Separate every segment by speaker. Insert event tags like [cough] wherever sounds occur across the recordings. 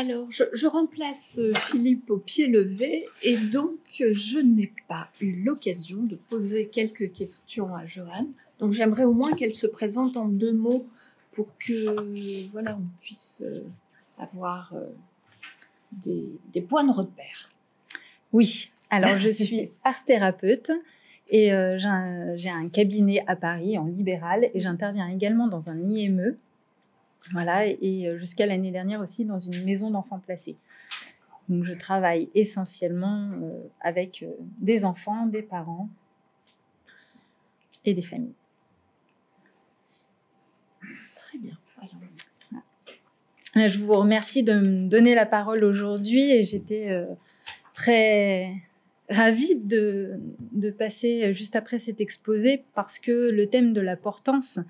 Speaker 1: Alors, je, remplace euh, Philippe au pied levé et donc je n'ai pas eu l'occasion de poser quelques questions à Joanne. Donc, j'aimerais au moins qu'elle se présente en deux mots pour que voilà, on puisse euh, avoir euh, des, points de repère.
Speaker 2: Oui, alors je suis [laughs] art thérapeute et j'ai un, cabinet à Paris en libéral et j'interviens également dans un IME voilà, et euh, jusqu'à l'année dernière aussi dans une maison d'enfants placés. Donc je travaille essentiellement euh, avec euh, des enfants, des parents et des familles.
Speaker 1: Très bien.
Speaker 2: Je vous remercie de me donner la parole aujourd'hui et j'étais très ravie de, passer juste après cet exposé parce que le thème de la portance,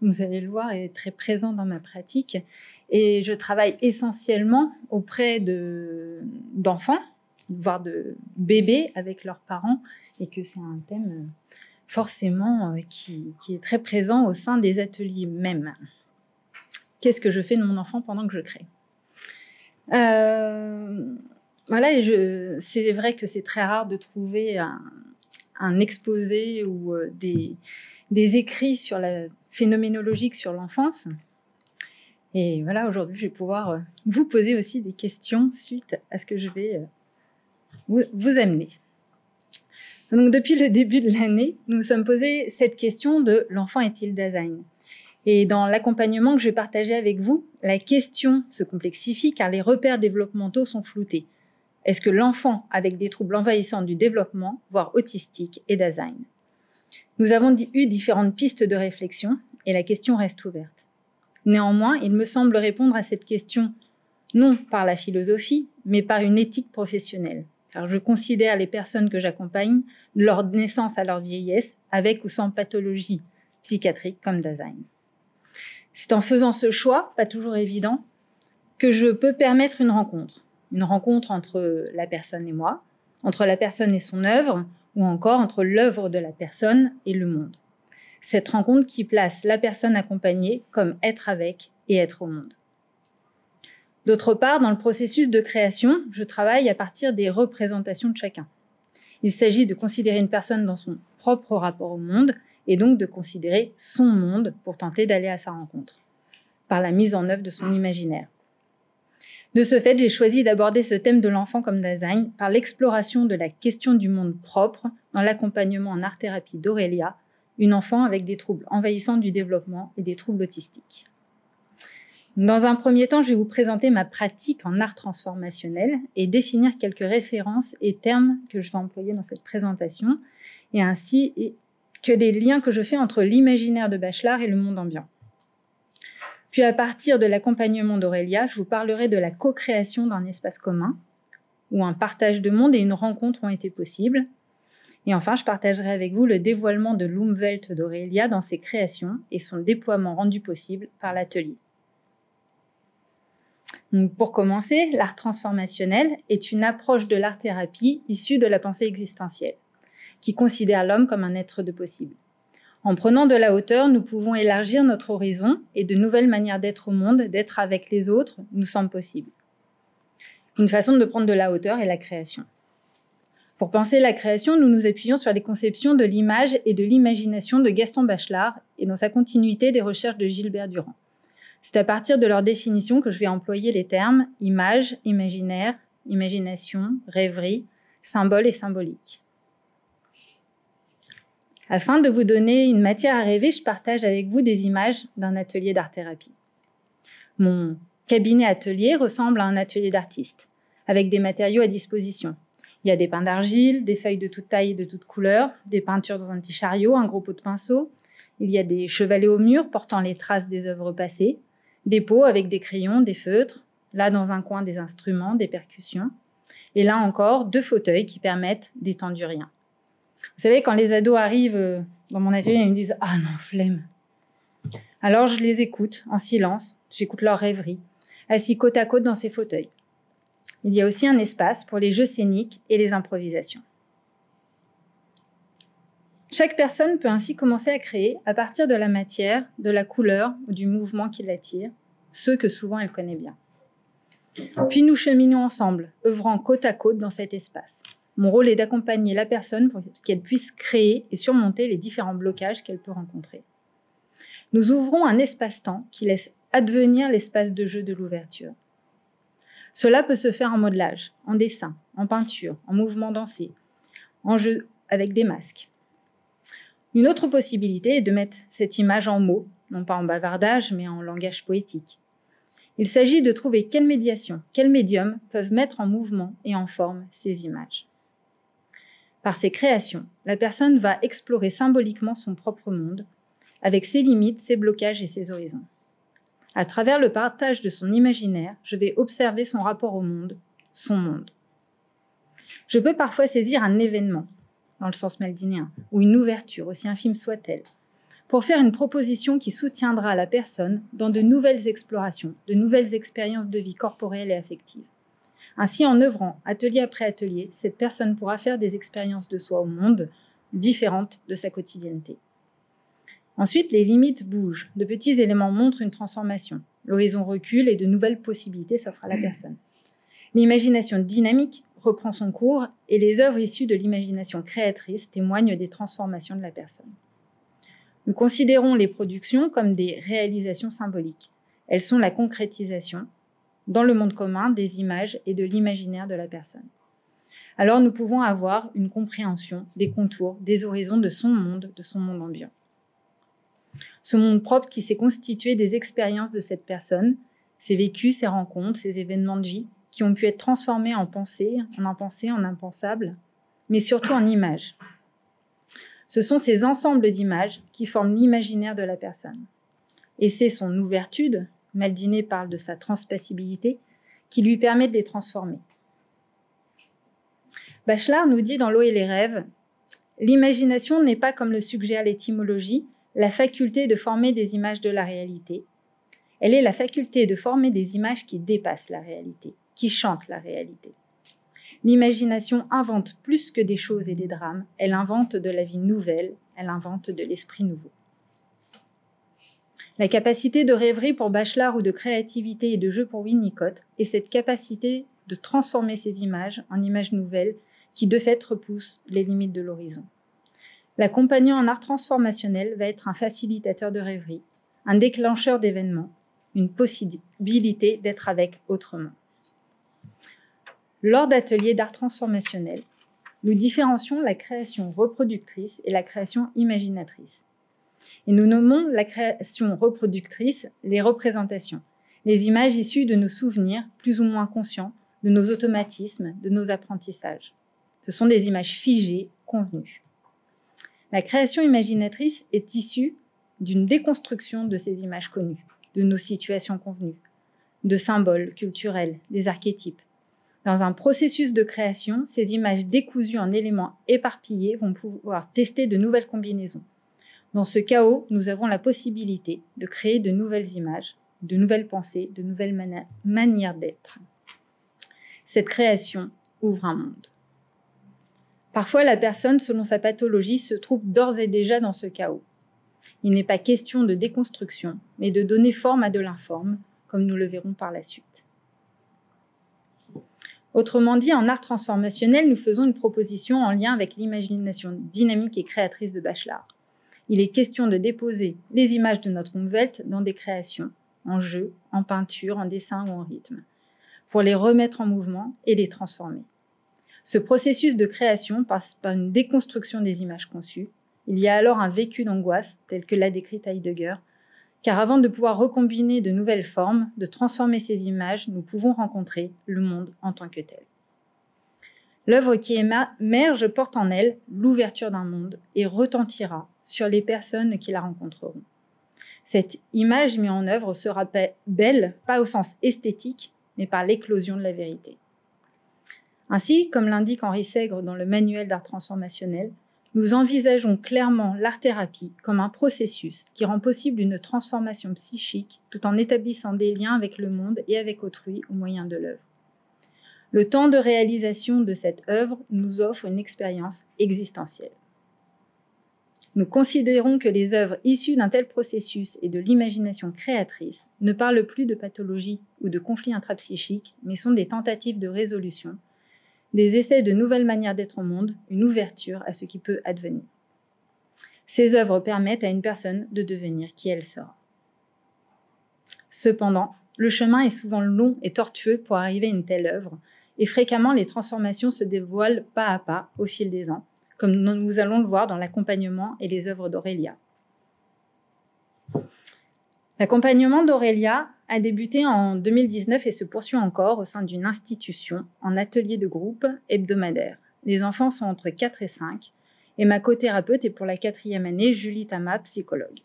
Speaker 2: vous allez le voir, est très présent dans ma pratique. Et je travaille essentiellement auprès d'enfants, voire de bébés avec leurs parents, et que c'est un thème forcément euh, qui, qui, est très présent au sein des ateliers même. Qu'est-ce que je fais de mon enfant pendant que je crée? Euh, voilà, c'est vrai que c'est très rare de trouver un, exposé ou euh, des, écrits sur la phénoménologique sur l'enfance. Et voilà, aujourd'hui, je vais pouvoir euh, vous poser aussi des questions suite à ce que je vais euh, vous, amener. Donc, depuis le début de l'année, nous nous sommes posé cette question de l'enfant est-il design Et dans l'accompagnement que je vais partager avec vous, la question se complexifie car les repères développementaux sont floutés. Est-ce que l'enfant avec des troubles envahissants du développement, voire autistiques, est d'Alzheimer? Nous avons eu différentes pistes de réflexion et la question reste ouverte. Néanmoins, il me semble répondre à cette question non par la philosophie, mais par une éthique professionnelle. Car je considère les personnes que j'accompagne leur naissance à leur vieillesse, avec ou sans pathologie psychiatrique comme d'Alzheimer. C'est en faisant ce choix, pas toujours évident, que je peux permettre une rencontre une rencontre entre la personne et moi, entre la personne et son œuvre, ou encore entre l'œuvre de la personne et le monde. Cette rencontre qui place la personne accompagnée comme être avec et être au monde. D'autre part, dans le processus de création, je travaille à partir des représentations de chacun. Il s'agit de considérer une personne dans son propre rapport au monde et donc de considérer son monde pour tenter d'aller à sa rencontre, par la mise en œuvre de son imaginaire. De ce fait, j'ai choisi d'aborder ce thème de l'enfant comme design par l'exploration de la question du monde propre dans l'accompagnement en art-thérapie d'Aurélia, une enfant avec des troubles envahissants du développement et des troubles autistiques. Dans un premier temps, je vais vous présenter ma pratique en art transformationnel et définir quelques références et termes que je vais employer dans cette présentation, et ainsi que les liens que je fais entre l'imaginaire de Bachelard et le monde ambiant. Puis à partir de l'accompagnement d'Aurélia, je vous parlerai de la co-création d'un espace commun, où un partage de monde et une rencontre ont été possibles. Et enfin, je partagerai avec vous le dévoilement de l'Umwelt d'Aurélia dans ses créations et son déploiement rendu possible par l'atelier. pour commencer, l'art transformationnel est une approche de l'art-thérapie issue de la pensée existentielle, qui considère l'homme comme un être de possible. En prenant de la hauteur, nous pouvons élargir notre horizon et de nouvelles manières d'être au monde, d'être avec les autres, nous semblent possibles. Une façon de prendre de la hauteur est la création. Pour penser la création, nous nous appuyons sur les conceptions de l'image et de l'imagination de Gaston Bachelard et dans sa continuité des recherches de Gilbert Durand. C'est à partir de leur définition que je vais employer les termes image, imaginaire, imagination, rêverie, symbole et symbolique. Afin de vous donner une matière à rêver, je partage avec vous des images d'un atelier d'art-thérapie. Mon cabinet atelier ressemble à un atelier d'artiste, avec des matériaux à disposition. Il y a des pains d'argile, des feuilles de toute taille et de toute couleur, des peintures dans un petit chariot, un gros pot de pinceau. Il y a des chevalets au mur portant les traces des œuvres passées, des pots avec des crayons, des feutres, là dans un coin des instruments, des percussions, et là encore deux fauteuils qui permettent d'étendre rien. Vous savez, quand les ados arrivent euh, dans mon atelier, ils me disent Ah non, flemme. Alors je les écoute en silence, j'écoute leurs rêveries, assis côte à côte dans ces fauteuils. Il y a aussi un espace pour les jeux scéniques et les improvisations. Chaque personne peut ainsi commencer à créer à partir de la matière, de la couleur ou du mouvement qui l'attire, ceux que souvent elle connaît bien. Puis nous cheminons ensemble, œuvrant côte à côte dans cet espace. Mon rôle est d'accompagner la personne pour qu'elle puisse créer et surmonter les différents blocages qu'elle peut rencontrer. Nous ouvrons un espace-temps qui laisse advenir l'espace de jeu de l'ouverture. Cela peut se faire en modelage, en dessin, en peinture, en mouvement dansé, en jeu avec des masques. Une autre possibilité est de mettre cette image en mots, non pas en bavardage, mais en langage poétique. Il s'agit de trouver quelle médiation, quels médiums peuvent mettre en mouvement et en forme ces images. Par ses créations, la personne va explorer symboliquement son propre monde, avec ses limites, ses blocages et ses horizons. À travers le partage de son imaginaire, je vais observer son rapport au monde, son monde. Je peux parfois saisir un événement, dans le sens maldinéen, ou une ouverture, aussi infime soit-elle, pour faire une proposition qui soutiendra la personne dans de nouvelles explorations, de nouvelles expériences de vie corporelle et affective. Ainsi, en œuvrant atelier après atelier, cette personne pourra faire des expériences de soi au monde différentes de sa quotidienneté. Ensuite, les limites bougent. De petits éléments montrent une transformation. L'horizon recule et de nouvelles possibilités s'offrent à la personne. L'imagination dynamique reprend son cours et les œuvres issues de l'imagination créatrice témoignent des transformations de la personne. Nous considérons les productions comme des réalisations symboliques. Elles sont la concrétisation, dans le monde commun des images et de l'imaginaire de la personne. Alors nous pouvons avoir une compréhension des contours, des horizons de son monde, de son monde ambiant. Ce monde propre qui s'est constitué des expériences de cette personne, ses vécus, ses rencontres, ses événements de vie, qui ont pu être transformés en pensée, en impensé, en impensable, mais surtout en images. Ce sont ces ensembles d'images qui forment l'imaginaire de la personne. Et c'est son ouverture, Maldiné parle de sa transpassibilité, qui lui permet de les transformer. Bachelard nous dit dans L'eau et les rêves, L'imagination n'est pas, comme le suggère l'étymologie, la faculté de former des images de la réalité. Elle est la faculté de former des images qui dépassent la réalité, qui chantent la réalité. L'imagination invente plus que des choses et des drames, elle invente de la vie nouvelle, elle invente de l'esprit nouveau. La capacité de rêverie pour Bachelard ou de créativité et de jeu pour Winnicott est cette capacité de transformer ces images en images nouvelles qui de fait repoussent les limites de l'horizon. L'accompagnant en art transformationnel va être un facilitateur de rêverie, un déclencheur d'événements, une possibilité d'être avec autrement. Lors d'ateliers d'art transformationnel, nous différencions la création reproductrice et la création imaginatrice. Et nous nommons la création reproductrice les représentations, les images issues de nos souvenirs plus ou moins conscients, de nos automatismes, de nos apprentissages. Ce sont des images figées, convenues. La création imaginatrice est issue d'une déconstruction de ces images connues, de nos situations convenues, de symboles culturels, des archétypes, dans un processus de création, ces images décousues en éléments éparpillés vont pouvoir tester de nouvelles combinaisons. Dans ce chaos, nous avons la possibilité de créer de nouvelles images, de nouvelles pensées, de nouvelles manières d'être. Cette création ouvre un monde. Parfois, la personne, selon sa pathologie, se trouve d'ores et déjà dans ce chaos. Il n'est pas question de déconstruction, mais de donner forme à de l'informe, comme nous le verrons par la suite. Autrement dit, en art transformationnel, nous faisons une proposition en lien avec l'imagination dynamique et créatrice de Bachelard. Il est question de déposer les images de notre Umwelt dans des créations, en jeu, en peinture, en dessin ou en rythme, pour les remettre en mouvement et les transformer. Ce processus de création passe par une déconstruction des images conçues. Il y a alors un vécu d'angoisse, tel que l'a décrit Heidegger, car avant de pouvoir recombiner de nouvelles formes, de transformer ces images, nous pouvons rencontrer le monde en tant que tel. L'œuvre qui émerge porte en elle l'ouverture d'un monde et retentira sur les personnes qui la rencontreront. Cette image mise en œuvre sera belle, pas au sens esthétique, mais par l'éclosion de la vérité. Ainsi, comme l'indique Henri Sègre dans le manuel d'art transformationnel, nous envisageons clairement l'art-thérapie comme un processus qui rend possible une transformation psychique tout en établissant des liens avec le monde et avec autrui au moyen de l'œuvre. Le temps de réalisation de cette œuvre nous offre une expérience existentielle. Nous considérons que les œuvres issues d'un tel processus et de l'imagination créatrice ne parlent plus de pathologie ou de conflits intrapsychiques, mais sont des tentatives de résolution, des essais de nouvelles manières d'être au monde, une ouverture à ce qui peut advenir. Ces œuvres permettent à une personne de devenir qui elle sera. Cependant, le chemin est souvent long et tortueux pour arriver à une telle œuvre, et fréquemment les transformations se dévoilent pas à pas au fil des ans, comme nous allons le voir dans l'accompagnement et les œuvres d'Aurélia. L'accompagnement d'Aurélia a débuté en 2019 et se poursuit encore au sein d'une institution en atelier de groupe hebdomadaire. Les enfants sont entre 4 et 5 et ma co-thérapeute est pour la quatrième année Julie Tama, psychologue.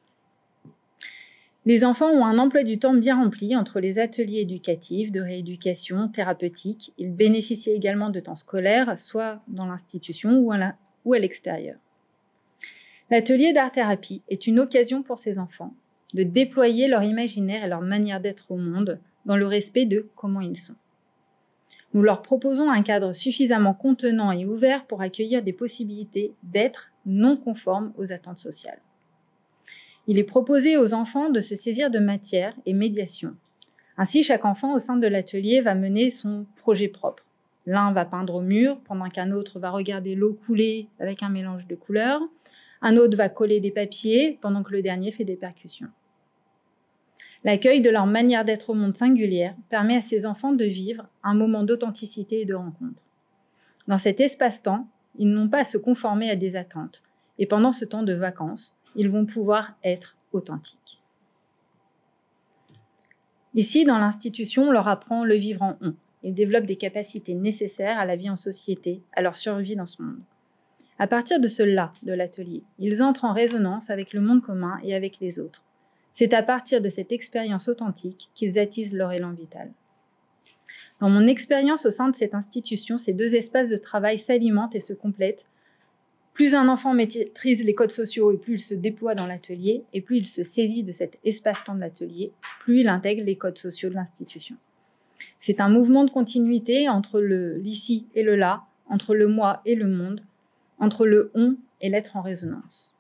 Speaker 2: Les enfants ont un emploi du temps bien rempli entre les ateliers éducatifs, de rééducation, thérapeutique. Ils bénéficient également de temps scolaire, soit dans l'institution ou à l'extérieur. L'atelier d'art-thérapie est une occasion pour ces enfants de déployer leur imaginaire et leur manière d'être au monde dans le respect de comment ils sont. Nous leur proposons un cadre suffisamment contenant et ouvert pour accueillir des possibilités d'être non conformes aux attentes sociales. Il est proposé aux enfants de se saisir de matière et médiation. Ainsi, chaque enfant au sein de l'atelier va mener son projet propre. L'un va peindre au mur, pendant qu'un autre va regarder l'eau couler avec un mélange de couleurs. Un autre va coller des papiers, pendant que le dernier fait des percussions. L'accueil de leur manière d'être au monde singulière permet à ces enfants de vivre un moment d'authenticité et de rencontre. Dans cet espace-temps, ils n'ont pas à se conformer à des attentes, et pendant ce temps de vacances, ils vont pouvoir être authentiques. Ici, dans l'institution, on leur apprend le vivre en on. Ils développent des capacités nécessaires à la vie en société, à leur survie dans ce monde. À partir de cela, de l'atelier, ils entrent en résonance avec le monde commun et avec les autres. C'est à partir de cette expérience authentique qu'ils attisent leur élan vital. Dans mon expérience au sein de cette institution, ces deux espaces de travail s'alimentent et se complètent. Plus un enfant maîtrise les codes sociaux et plus il se déploie dans l'atelier, et plus il se saisit de cet espace-temps de l'atelier, plus il intègre les codes sociaux de l'institution. C'est un mouvement de continuité entre le l'ici et le là, entre le moi et le monde, entre le on et l'être en résonance.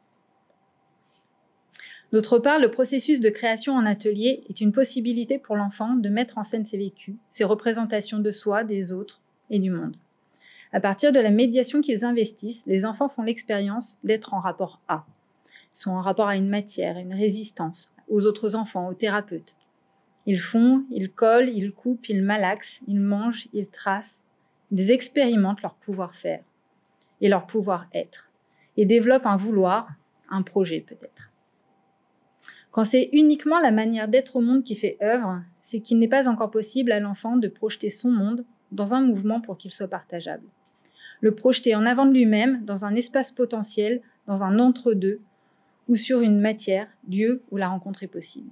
Speaker 2: D'autre part, le processus de création en atelier est une possibilité pour l'enfant de mettre en scène ses vécus, ses représentations de soi, des autres et du monde. À partir de la médiation qu'ils investissent, les enfants font l'expérience d'être en rapport à. Ils sont en rapport à une matière, à une résistance, aux autres enfants, aux thérapeutes. Ils font, ils collent, ils coupent, ils malaxent, ils mangent, ils tracent, ils expérimentent leur pouvoir faire et leur pouvoir être, et développent un vouloir, un projet peut-être. Quand c'est uniquement la manière d'être au monde qui fait œuvre, c'est qu'il n'est pas encore possible à l'enfant de projeter son monde dans un mouvement pour qu'il soit partageable. Le projeter en avant de lui-même dans un espace potentiel, dans un entre-deux, ou sur une matière, lieu où la rencontre est possible.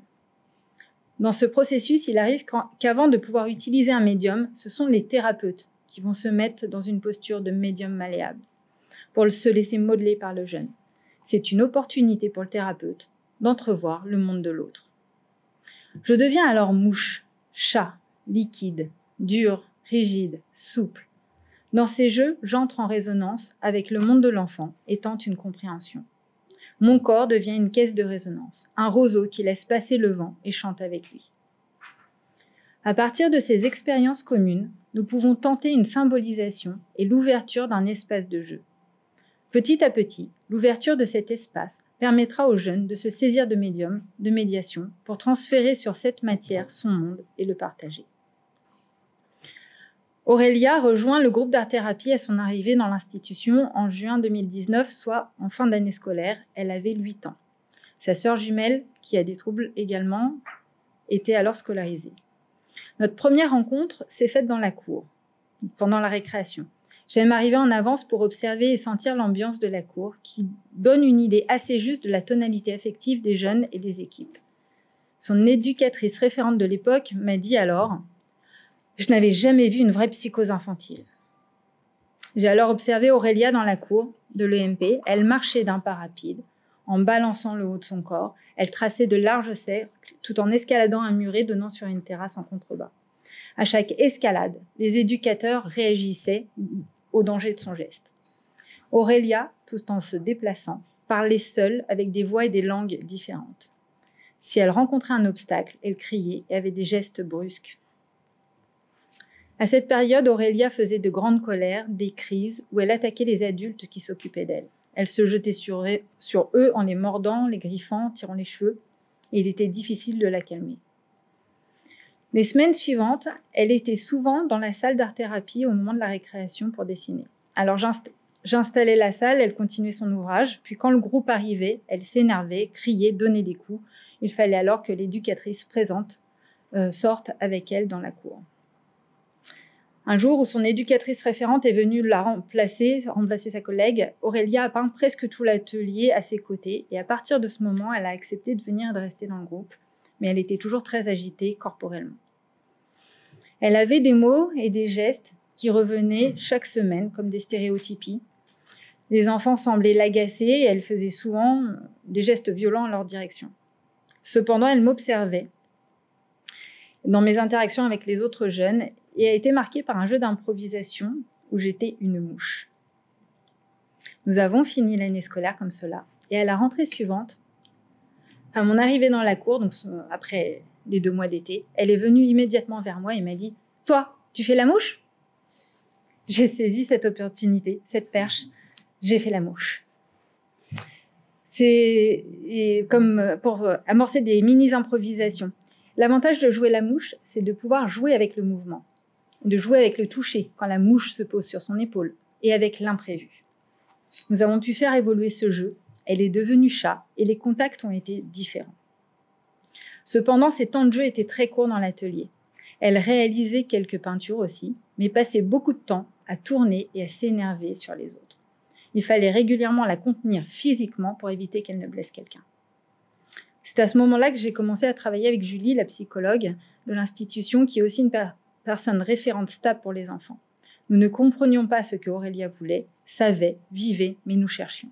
Speaker 2: Dans ce processus, il arrive qu'avant de pouvoir utiliser un médium, ce sont les thérapeutes qui vont se mettre dans une posture de médium malléable pour se laisser modeler par le jeune. C'est une opportunité pour le thérapeute d'entrevoir le monde de l'autre. Je deviens alors mouche, chat, liquide, dur, rigide, souple. Dans ces jeux, j'entre en résonance avec le monde de l'enfant et tente une compréhension. Mon corps devient une caisse de résonance, un roseau qui laisse passer le vent et chante avec lui. À partir de ces expériences communes, nous pouvons tenter une symbolisation et l'ouverture d'un espace de jeu. Petit à petit, l'ouverture de cet espace permettra aux jeunes de se saisir de médiums, de médiation, pour transférer sur cette matière son monde et le partager. Aurélia rejoint le groupe d'art-thérapie à son arrivée dans l'institution en juin 2019, soit en fin d'année scolaire. Elle avait 8 ans. Sa sœur jumelle, qui a des troubles également, était alors scolarisée. Notre première rencontre s'est faite dans la cour, pendant la récréation. J'aime arriver en avance pour observer et sentir l'ambiance de la cour qui donne une idée assez juste de la tonalité affective des jeunes et des équipes. Son éducatrice référente de l'époque m'a dit alors Je n'avais jamais vu une vraie psychose infantile. J'ai alors observé Aurélia dans la cour de l'EMP. Elle marchait d'un pas rapide, en balançant le haut de son corps. Elle traçait de larges cercles tout en escaladant un muret donnant sur une terrasse en contrebas. À chaque escalade, les éducateurs réagissaient au danger de son geste. Aurélia, tout en se déplaçant, parlait seule avec des voix et des langues différentes. Si elle rencontrait un obstacle, elle criait et avait des gestes brusques. À cette période, Aurélia faisait de grandes colères, des crises, où elle attaquait les adultes qui s'occupaient d'elle. Elle se jetait sur eux, en les mordant, les griffant, tirant les cheveux, et il était difficile de la calmer. Les semaines suivantes, elle était souvent dans la salle d'art-thérapie au moment de la récréation pour dessiner. Alors j'installais la salle, elle continuait son ouvrage, puis quand le groupe arrivait, elle s'énervait, criait, donnait des coups. Il fallait alors que l'éducatrice présente euh, sorte avec elle dans la cour. Un jour où son éducatrice référente est venue la remplacer, remplacer sa collègue, Aurélia a peint presque tout l'atelier à ses côtés et à partir de ce moment, elle a accepté de venir et de rester dans le groupe, mais elle était toujours très agitée corporellement. Elle avait des mots et des gestes qui revenaient chaque semaine comme des stéréotypies. Les enfants semblaient l'agacer et elle faisait souvent des gestes violents en leur direction. Cependant, elle m'observait dans mes interactions avec les autres jeunes et a été marquée par un jeu d'improvisation où j'étais une mouche. Nous avons fini l'année scolaire comme cela, et à la rentrée suivante, à mon arrivée dans la cour, donc après les deux mois d'été, elle est venue immédiatement vers moi et m'a dit Toi, tu fais la mouche? J'ai saisi cette opportunité, cette perche, j'ai fait la mouche. C'est comme pour amorcer des mini-improvisations. L'avantage de jouer la mouche, c'est de pouvoir jouer avec le mouvement de jouer avec le toucher quand la mouche se pose sur son épaule et avec l'imprévu. Nous avons pu faire évoluer ce jeu, elle est devenue chat et les contacts ont été différents. Cependant, ces temps de jeu étaient très courts dans l'atelier. Elle réalisait quelques peintures aussi, mais passait beaucoup de temps à tourner et à s'énerver sur les autres. Il fallait régulièrement la contenir physiquement pour éviter qu'elle ne blesse quelqu'un. C'est à ce moment-là que j'ai commencé à travailler avec Julie, la psychologue de l'institution, qui est aussi une, personne référente stable pour les enfants. Nous ne comprenions pas ce que Aurélia voulait, savait, vivait, mais nous cherchions.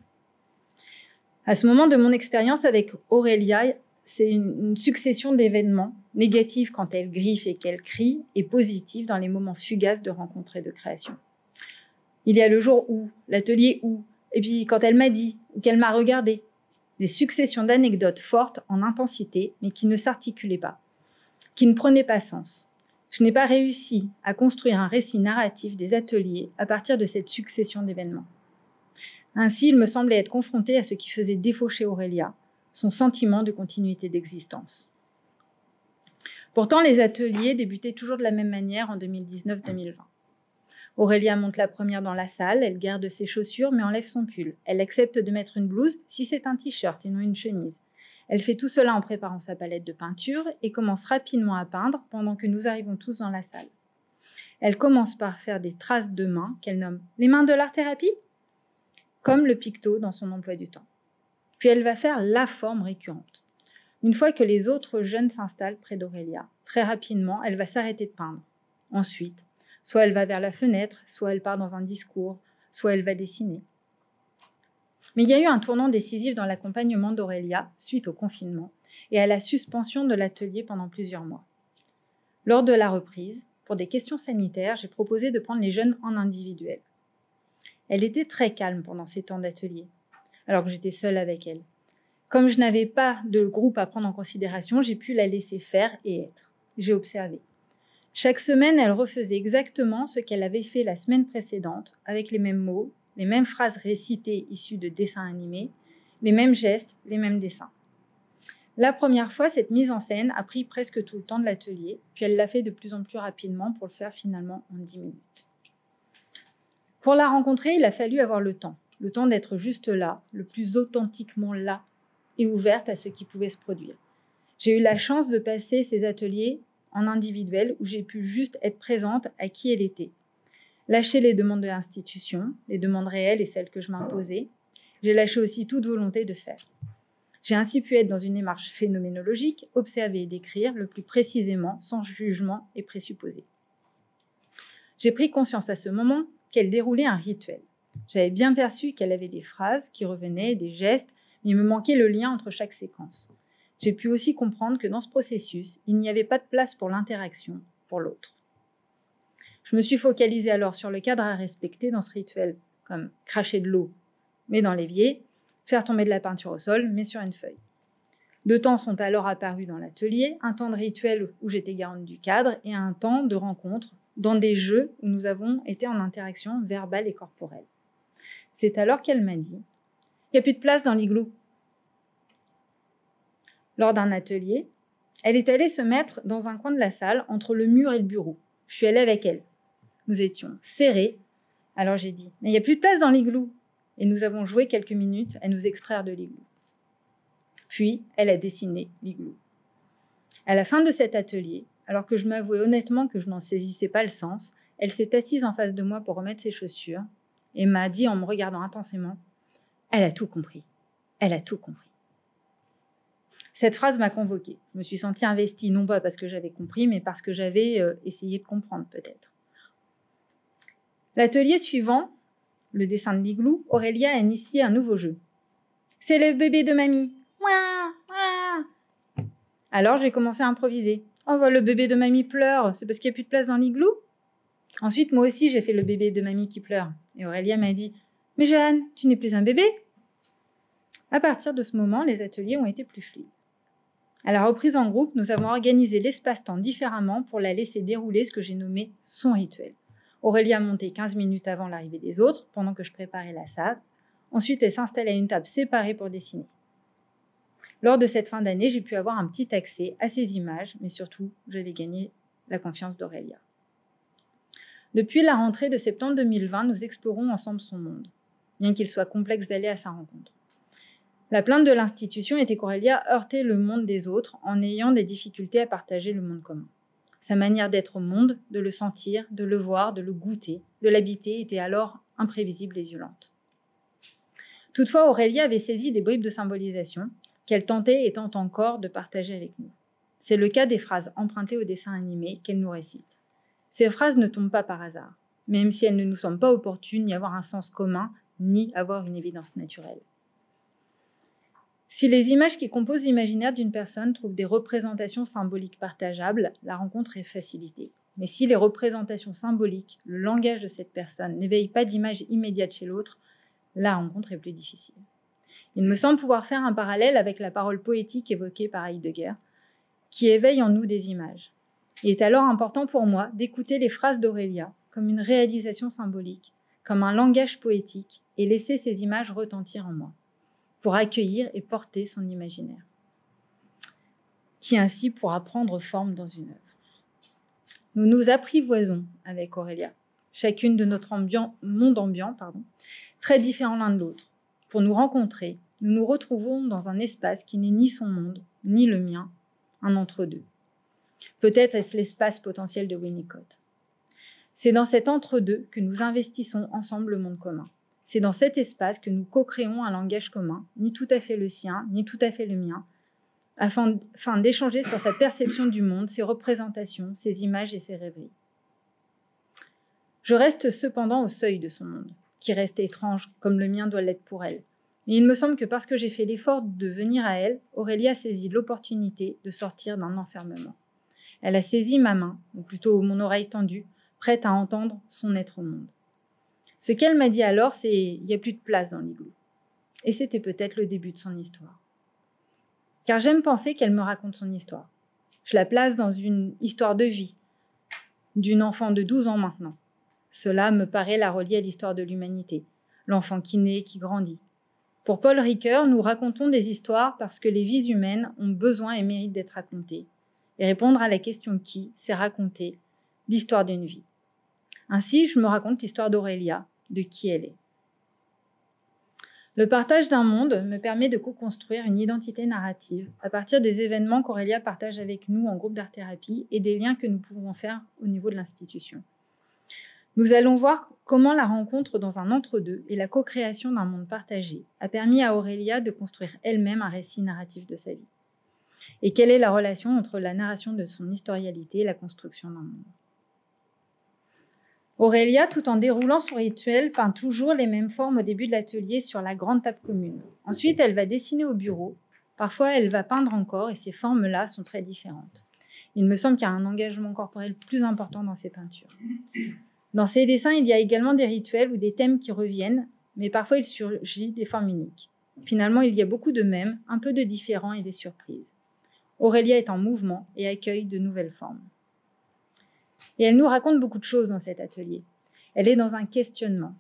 Speaker 2: À ce moment de mon expérience avec Aurélia, c'est une, succession d'événements, négatifs quand elle griffe et qu'elle crie, et positifs dans les moments fugaces de rencontre et de création. Il y a le jour où, l'atelier où, et puis quand elle m'a dit, ou qu'elle m'a regardé. Des successions d'anecdotes fortes en intensité, mais qui ne s'articulaient pas, qui ne prenaient pas sens. Je n'ai pas réussi à construire un récit narratif des ateliers à partir de cette succession d'événements. Ainsi, il me semblait être confronté à ce qui faisait défaut chez Aurélia, son sentiment de continuité d'existence. Pourtant, les ateliers débutaient toujours de la même manière en 2019-2020. Aurélia monte la première dans la salle, elle garde ses chaussures mais enlève son pull. Elle accepte de mettre une blouse si c'est un t-shirt et non une chemise. Elle fait tout cela en préparant sa palette de peinture et commence rapidement à peindre pendant que nous arrivons tous dans la salle. Elle commence par faire des traces de mains qu'elle nomme les mains de l'art-thérapie, comme le picto dans son emploi du temps. Puis elle va faire la forme récurrente. Une fois que les autres jeunes s'installent près d'Aurélia, très rapidement, elle va s'arrêter de peindre. Ensuite, soit elle va vers la fenêtre, soit elle part dans un discours, soit elle va dessiner. Mais il y a eu un tournant décisif dans l'accompagnement d'Aurélia suite au confinement et à la suspension de l'atelier pendant plusieurs mois. Lors de la reprise, pour des questions sanitaires, j'ai proposé de prendre les jeunes en individuel. Elle était très calme pendant ces temps d'atelier, alors que j'étais seule avec elle. Comme je n'avais pas de groupe à prendre en considération, j'ai pu la laisser faire et être. J'ai observé. Chaque semaine, elle refaisait exactement ce qu'elle avait fait la semaine précédente, avec les mêmes mots, les mêmes phrases récitées issues de dessins animés, les mêmes gestes, les mêmes dessins. La première fois, cette mise en scène a pris presque tout le temps de l'atelier, puis elle l'a fait de plus en plus rapidement pour le faire finalement en 10 minutes. Pour la rencontrer, il a fallu avoir le temps, le temps d'être juste là, le plus authentiquement là, et ouverte à ce qui pouvait se produire. J'ai eu la chance de passer ces ateliers en individuel où j'ai pu juste être présente à qui elle était, lâcher les demandes de l'institution, les demandes réelles et celles que je m'imposais. J'ai lâché aussi toute volonté de faire. J'ai ainsi pu être dans une démarche phénoménologique, observer et décrire le plus précisément, sans jugement et présupposé. J'ai pris conscience à ce moment qu'elle déroulait un rituel. J'avais bien perçu qu'elle avait des phrases qui revenaient, des gestes, mais il me manquait le lien entre chaque séquence. J'ai pu aussi comprendre que dans ce processus, il n'y avait pas de place pour l'interaction, pour l'autre. Je me suis focalisée alors sur le cadre à respecter dans ce rituel, comme cracher de l'eau, mais dans l'évier, faire tomber de la peinture au sol, mais sur une feuille. Deux temps sont alors apparus dans l'atelier, un temps de rituel où j'étais garante du cadre et un temps de rencontre dans des jeux où nous avons été en interaction verbale et corporelle. C'est alors qu'elle m'a dit Il n'y a plus de place dans l'igloo. Lors d'un atelier, elle est allée se mettre dans un coin de la salle entre le mur et le bureau. Je suis allée avec elle. Nous étions serrés. Alors j'ai dit Mais il n'y a plus de place dans l'igloo. Et nous avons joué quelques minutes à nous extraire de l'igloo. Puis, elle a dessiné l'igloo. À la fin de cet atelier, alors que je m'avouais honnêtement que je n'en saisissais pas le sens, elle s'est assise en face de moi pour remettre ses chaussures et m'a dit en me regardant intensément Elle a tout compris. Elle a tout compris. Cette phrase m'a convoquée. Je me suis sentie investie, non pas parce que j'avais compris, mais parce que j'avais euh, essayé de comprendre peut-être. L'atelier suivant, le dessin de l'igloo, Aurélia a initié un nouveau jeu. C'est le bébé de mamie. Alors j'ai commencé à improviser. Oh, bah, le bébé de mamie pleure, c'est parce qu'il n'y a plus de place dans l'igloo Ensuite, moi aussi, j'ai fait le bébé de mamie qui pleure. Et Aurélia m'a dit Mais Jeanne, tu n'es plus un bébé À partir de ce moment, les ateliers ont été plus fluides. À la reprise en groupe, nous avons organisé l'espace-temps différemment pour la laisser dérouler ce que j'ai nommé son rituel. Aurélia a monté 15 minutes avant l'arrivée des autres, pendant que je préparais la salle. Ensuite, elle s'installe à une table séparée pour dessiner. Lors de cette fin d'année, j'ai pu avoir un petit accès à ces images, mais surtout, j'avais gagné la confiance d'Aurélia. Depuis la rentrée de septembre 2020, nous explorons ensemble son monde, bien qu'il soit complexe d'aller à sa rencontre. La plainte de l'institution était qu'Aurélia heurtait le monde des autres en ayant des difficultés à partager le monde commun. Sa manière d'être au monde, de le sentir, de le voir, de le goûter, de l'habiter était alors imprévisible et violente. Toutefois, Aurélia avait saisi des bribes de symbolisation qu'elle tentait et tente encore de partager avec nous. C'est le cas des phrases empruntées au dessin animé qu'elle nous récite. Ces phrases ne tombent pas par hasard, même si elles ne nous semblent pas opportunes ni avoir un sens commun, ni avoir une évidence naturelle. Si les images qui composent l'imaginaire d'une personne trouvent des représentations symboliques partageables, la rencontre est facilitée. Mais si les représentations symboliques, le langage de cette personne n'éveillent pas d'image immédiate chez l'autre, la rencontre est plus difficile. Il me semble pouvoir faire un parallèle avec la parole poétique évoquée par Heidegger, qui éveille en nous des images. Il est alors important pour moi d'écouter les phrases d'Aurélia comme une réalisation symbolique, comme un langage poétique, et laisser ces images retentir en moi, pour accueillir et porter son imaginaire, qui ainsi pourra prendre forme dans une œuvre. Nous nous apprivoisons avec Aurélia, chacune de notre monde ambiant, pardon, très différent l'un de l'autre, pour nous rencontrer, nous nous retrouvons dans un espace qui n'est ni son monde, ni le mien, un entre-deux. Peut-être est-ce l'espace potentiel de Winnicott. C'est dans cet entre-deux que nous investissons ensemble le monde commun. C'est dans cet espace que nous co-créons un langage commun, ni tout à fait le sien, ni tout à fait le mien, afin, d'échanger sur sa perception du monde, ses représentations, ses images et ses rêveries. Je reste cependant au seuil de son monde qui reste étrange, comme le mien doit l'être pour elle. Mais il me semble que parce que j'ai fait l'effort de venir à elle, Aurélie a saisi l'opportunité de sortir d'un enfermement. Elle a saisi ma main, ou plutôt mon oreille tendue, prête à entendre son être au monde. Ce qu'elle m'a dit alors, c'est il n'y a plus de place dans l'igloo. Et c'était peut-être le début de son histoire. Car j'aime penser qu'elle me raconte son histoire. Je la place dans une histoire de vie, d'une enfant de 12 ans maintenant, cela me paraît la relier à l'histoire de l'humanité, l'enfant qui naît, qui grandit. Pour Paul Ricoeur, nous racontons des histoires parce que les vies humaines ont besoin et méritent d'être racontées. Et répondre à la question qui, c'est raconter l'histoire d'une vie. Ainsi, je me raconte l'histoire d'Aurélia, de qui elle est. Le partage d'un monde me permet de co-construire une identité narrative à partir des événements qu'Aurélia partage avec nous en groupe d'art-thérapie et des liens que nous pouvons faire au niveau de l'institution. Nous allons voir comment la rencontre dans un entre-deux et la co-création d'un monde partagé a permis à Aurélia de construire elle-même un récit narratif de sa vie. Et quelle est la relation entre la narration de son historialité et la construction d'un monde? Aurélia, tout en déroulant son rituel, peint toujours les mêmes formes au début de l'atelier sur la grande table commune. Ensuite, elle va dessiner au bureau. Parfois, elle va peindre encore et ces formes-là sont très différentes. Il me semble qu'il y a un engagement corporel plus important dans ces peintures. Dans ces dessins, il y a également des rituels ou des thèmes qui reviennent, mais parfois il surgit des formes uniques. Finalement, il y a beaucoup de mêmes, un peu de différents et des surprises. Aurélia est en mouvement et accueille de nouvelles formes. Et elle nous raconte beaucoup de choses dans cet atelier. Elle est dans un questionnement,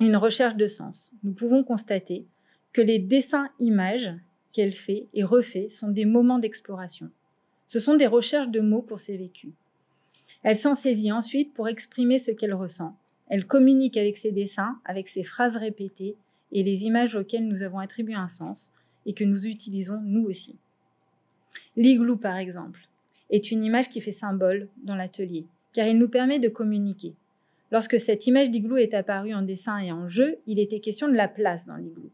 Speaker 2: une recherche de sens. Nous pouvons constater que les dessins-images qu'elle fait et refait sont des moments d'exploration. Ce sont des recherches de mots pour ses vécus. Elle s'en saisit ensuite pour exprimer ce qu'elle ressent. Elle communique avec ses dessins, avec ses phrases répétées et les images auxquelles nous avons attribué un sens et que nous utilisons nous aussi. L'igloo, par exemple, est une image qui fait symbole dans l'atelier, car il nous permet de communiquer. Lorsque cette image d'igloo est apparue en dessin et en jeu, il était question de la place dans l'igloo.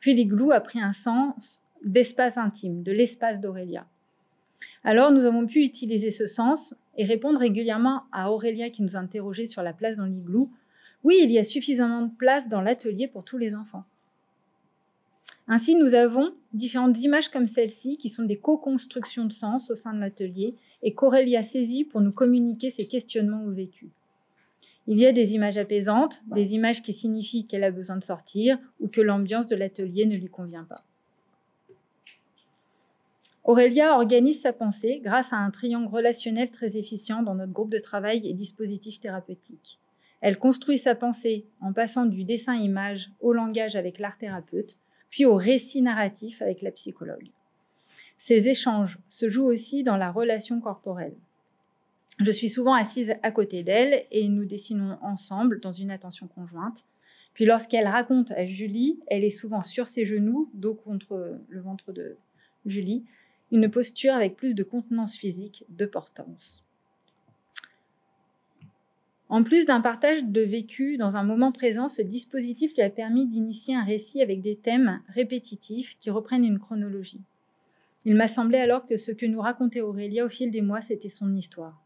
Speaker 2: Puis l'igloo a pris un sens d'espace intime, de l'espace d'Aurélia. Alors nous avons pu utiliser ce sens et répondre régulièrement à Aurélia qui nous interrogeait sur la place dans l'igloo. Oui, il y a suffisamment de place dans l'atelier pour tous les enfants. Ainsi, nous avons différentes images comme celle-ci qui sont des co-constructions de sens au sein de l'atelier et qu'Aurélia saisit pour nous communiquer ses questionnements au vécu. Il y a des images apaisantes, des images qui signifient qu'elle a besoin de sortir ou que l'ambiance de l'atelier ne lui convient pas. Aurélia organise sa pensée grâce à un triangle relationnel très efficient dans notre groupe de travail et dispositif thérapeutique. Elle construit sa pensée en passant du dessin-image au langage avec l'art thérapeute, puis au récit narratif avec la psychologue. Ces échanges se jouent aussi dans la relation corporelle. Je suis souvent assise à côté d'elle et nous dessinons ensemble dans une attention conjointe. Puis lorsqu'elle raconte à Julie, elle est souvent sur ses genoux, dos contre le ventre de Julie, une posture avec plus de contenance physique, de portance. En plus d'un partage de vécu dans un moment présent, ce dispositif lui a permis d'initier un récit avec des thèmes répétitifs qui reprennent une chronologie. Il m'a semblé alors que ce que nous racontait Aurélia au fil des mois, c'était son histoire.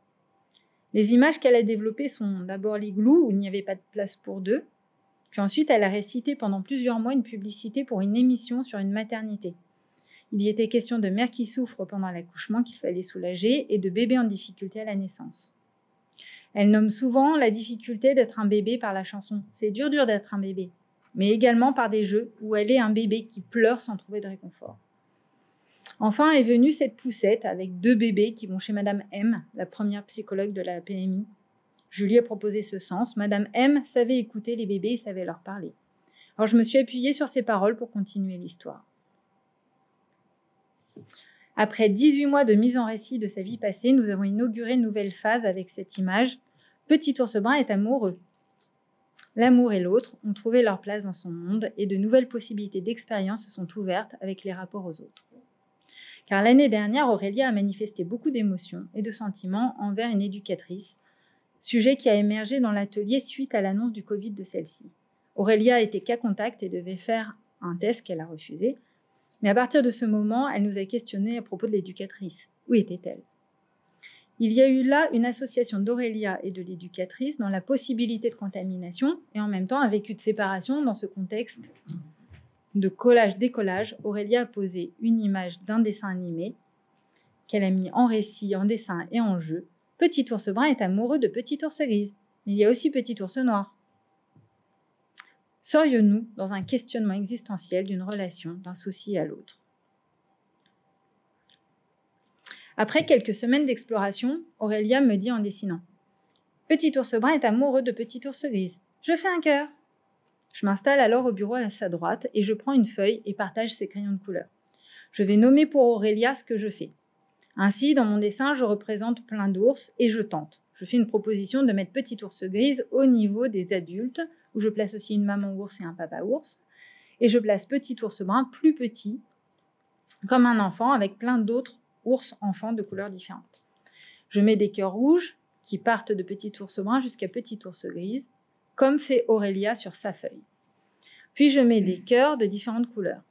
Speaker 2: Les images qu'elle a développées sont d'abord l'igloo, où il n'y avait pas de place pour deux, puis ensuite elle a récité pendant plusieurs mois une publicité pour une émission sur une maternité. Il y était question de mères qui souffrent pendant l'accouchement qu'il fallait soulager et de bébés en difficulté à la naissance. Elle nomme souvent la difficulté d'être un bébé par la chanson. C'est dur dur d'être un bébé, mais également par des jeux où elle est un bébé qui pleure sans trouver de réconfort. Enfin est venue cette poussette avec deux bébés qui vont chez Madame M, la première psychologue de la PMI. Julie a proposé ce sens. Madame M savait écouter les bébés et savait leur parler. Alors je me suis appuyée sur ces paroles pour continuer l'histoire. Après 18 mois de mise en récit de sa vie passée, nous avons inauguré une nouvelle phase avec cette image. Petit ours brun est amoureux. L'amour et l'autre ont trouvé leur place dans son monde et de nouvelles possibilités d'expérience se sont ouvertes avec les rapports aux autres. Car l'année dernière, Aurélia a manifesté beaucoup d'émotions et de sentiments envers une éducatrice, sujet qui a émergé dans l'atelier suite à l'annonce du Covid de celle-ci. Aurélia était cas contact et devait faire un test qu'elle a refusé, mais à partir de ce moment, elle nous a questionné à propos de l'éducatrice. Où était-elle? Il y a eu là une association d'Aurélia et de l'éducatrice dans la possibilité de contamination et en même temps un vécu de séparation dans ce contexte de collage-décollage. Aurélia a posé une image d'un dessin animé qu'elle a mis en récit, en dessin et en jeu. Petit ours brun est amoureux de Petit ours grise. Mais il y a aussi Petit ours noir. Serions-nous dans un questionnement existentiel d'une relation, d'un souci à l'autre? Après quelques semaines d'exploration, Aurélia me dit en dessinant Petit ours brun est amoureux de Petit ours grise. Je fais un cœur. Je m'installe alors au bureau à sa droite et je prends une feuille et partage ses crayons de couleur. Je vais nommer pour Aurélia ce que je fais. Ainsi, dans mon dessin, je représente plein d'ours et je tente. Je fais une proposition de mettre Petit ours grise au niveau des adultes où je place aussi une maman ours et un papa ours. Et je place petit ours brun plus petit, comme un enfant, avec plein d'autres ours enfants de couleurs différentes. Je mets des cœurs rouges qui partent de petit ours brun jusqu'à petit ours grise, comme fait Aurélia sur sa feuille. Puis je mets des cœurs de différentes couleurs.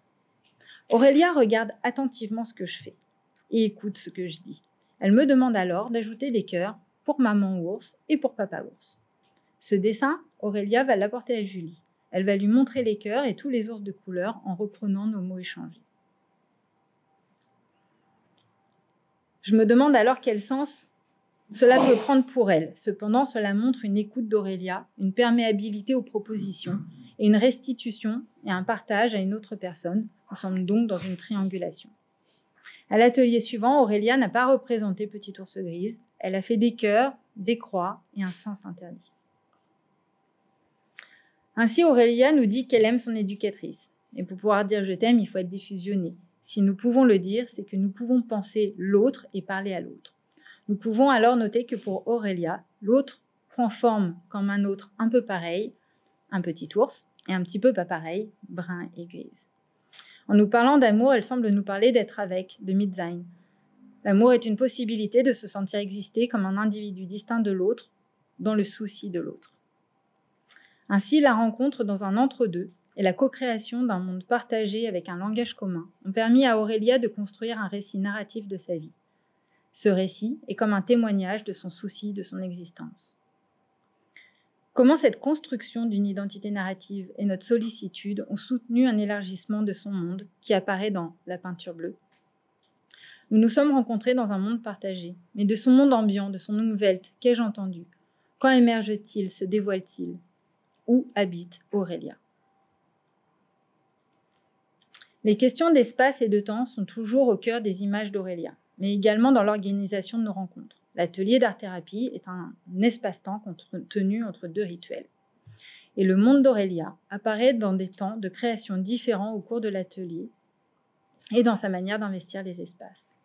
Speaker 2: Aurélia regarde attentivement ce que je fais et écoute ce que je dis. Elle me demande alors d'ajouter des cœurs pour maman ours et pour papa ours. Ce dessin, Aurélia va l'apporter à Julie. Elle va lui montrer les cœurs et tous les ours de couleur en reprenant nos mots échangés. Je me demande alors quel sens cela peut prendre pour elle. Cependant, cela montre une écoute d'Aurélia, une perméabilité aux propositions et une restitution et un partage à une autre personne. Nous sommes donc dans une triangulation. À l'atelier suivant, Aurélia n'a pas représenté Petit ours grise. Elle a fait des cœurs, des croix et un sens interdit. Ainsi, Aurélia nous dit qu'elle aime son éducatrice. Et pour pouvoir dire je t'aime, il faut être défusionné. Si nous pouvons le dire, c'est que nous pouvons penser l'autre et parler à l'autre. Nous pouvons alors noter que pour Aurélia, l'autre prend forme comme un autre un peu pareil, un petit ours, et un petit peu pas pareil, brun et grise. En nous parlant d'amour, elle semble nous parler d'être avec, de Mitsein. L'amour est une possibilité de se sentir exister comme un individu distinct de l'autre, dans le souci de l'autre. Ainsi, la rencontre dans un entre-deux et la co-création d'un monde partagé avec un langage commun ont permis à Aurélia de construire un récit narratif de sa vie. Ce récit est comme un témoignage de son souci de son existence. Comment cette construction d'une identité narrative et notre sollicitude ont soutenu un élargissement de son monde qui apparaît dans la peinture bleue? Nous nous sommes rencontrés dans un monde partagé, mais de son monde ambiant, de son Umwelt, qu'ai-je entendu? Quand émerge-t-il, se dévoile-t-il? Où habite Aurélia? Les questions d'espace et de temps sont toujours au cœur des images d'Aurélia, mais également dans l'organisation de nos rencontres. L'atelier d'art-thérapie est un espace-temps tenu entre deux rituels. Et le monde d'Aurélia apparaît dans des temps de création différents au cours de l'atelier et dans sa manière d'investir les espaces.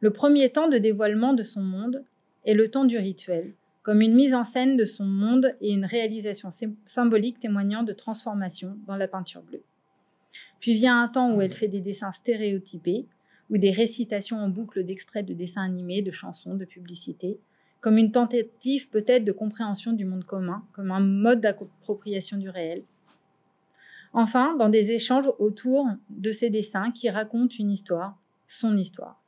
Speaker 2: Le premier temps de dévoilement de son monde est le temps du rituel, comme une mise en scène de son monde et une réalisation symbolique témoignant de transformation dans la peinture bleue. Puis vient un temps où elle fait des dessins stéréotypés, ou des récitations en boucle d'extraits de dessins animés, de chansons, de publicités, comme une tentative peut-être de compréhension du monde commun, comme un mode d'appropriation du réel. Enfin, dans des échanges autour de ces dessins qui racontent une histoire, son histoire.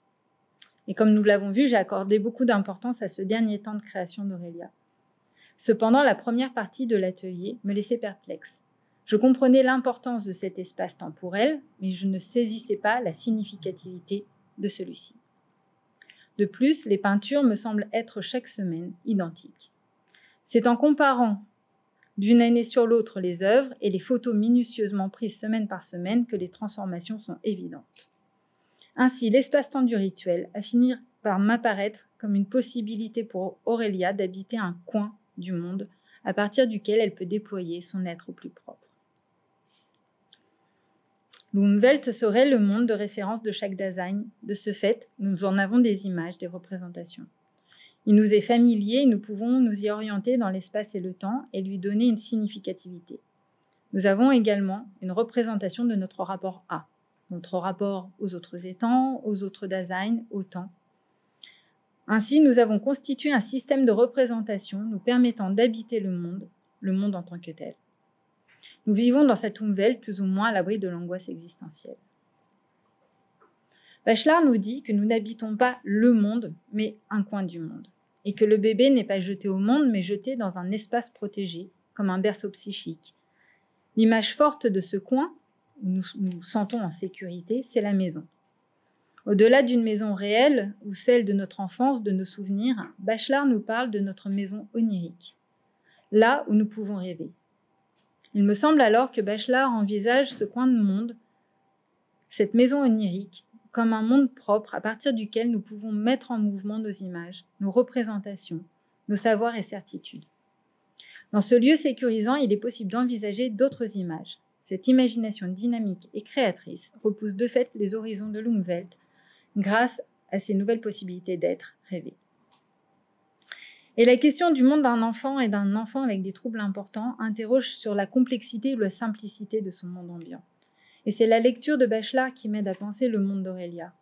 Speaker 2: Et comme nous l'avons vu, j'ai accordé beaucoup d'importance à ce dernier temps de création d'Aurélia. Cependant, la première partie de l'atelier me laissait perplexe. Je comprenais l'importance de cet espace temporel, mais je ne saisissais pas la significativité de celui-ci. De plus, les peintures me semblent être chaque semaine identiques. C'est en comparant d'une année sur l'autre les œuvres et les photos minutieusement prises semaine par semaine que les transformations sont évidentes. Ainsi, l'espace-temps du rituel a fini par m'apparaître comme une possibilité pour Aurélia d'habiter un coin du monde à partir duquel elle peut déployer son être au plus propre. L'Umwelt serait le monde de référence de chaque Dasein. De ce fait, nous en avons des images, des représentations. Il nous est familier et nous pouvons nous y orienter dans l'espace et le temps et lui donner une significativité. Nous avons également une représentation de notre rapport à, notre rapport aux autres étangs, aux autres Dasein, au temps. Ainsi, nous avons constitué un système de représentation nous permettant d'habiter le monde, le monde en tant que tel. Nous vivons dans cette Umwelt plus ou moins à l'abri de l'angoisse existentielle. Bachelard nous dit que nous n'habitons pas le monde, mais un coin du monde, et que le bébé n'est pas jeté au monde, mais jeté dans un espace protégé, comme un berceau psychique. L'image forte de ce coin, où nous nous sentons en sécurité, c'est la maison. Au-delà d'une maison réelle ou celle de notre enfance, de nos souvenirs, Bachelard nous parle de notre maison onirique, là où nous pouvons rêver, il me semble alors que Bachelard envisage ce coin de monde, cette maison onirique, comme un monde propre à partir duquel nous pouvons mettre en mouvement nos images, nos représentations, nos savoirs et certitudes. Dans ce lieu sécurisant, il est possible d'envisager d'autres images. Cette imagination dynamique et créatrice repousse de fait les horizons de l'Umwelt grâce à ces nouvelles possibilités d'être rêvées. Et la question du monde d'un enfant et d'un enfant avec des troubles importants interroge sur la complexité ou la simplicité de son monde ambiant. Et c'est la lecture de Bachelard qui m'aide à penser le monde d'Aurélia.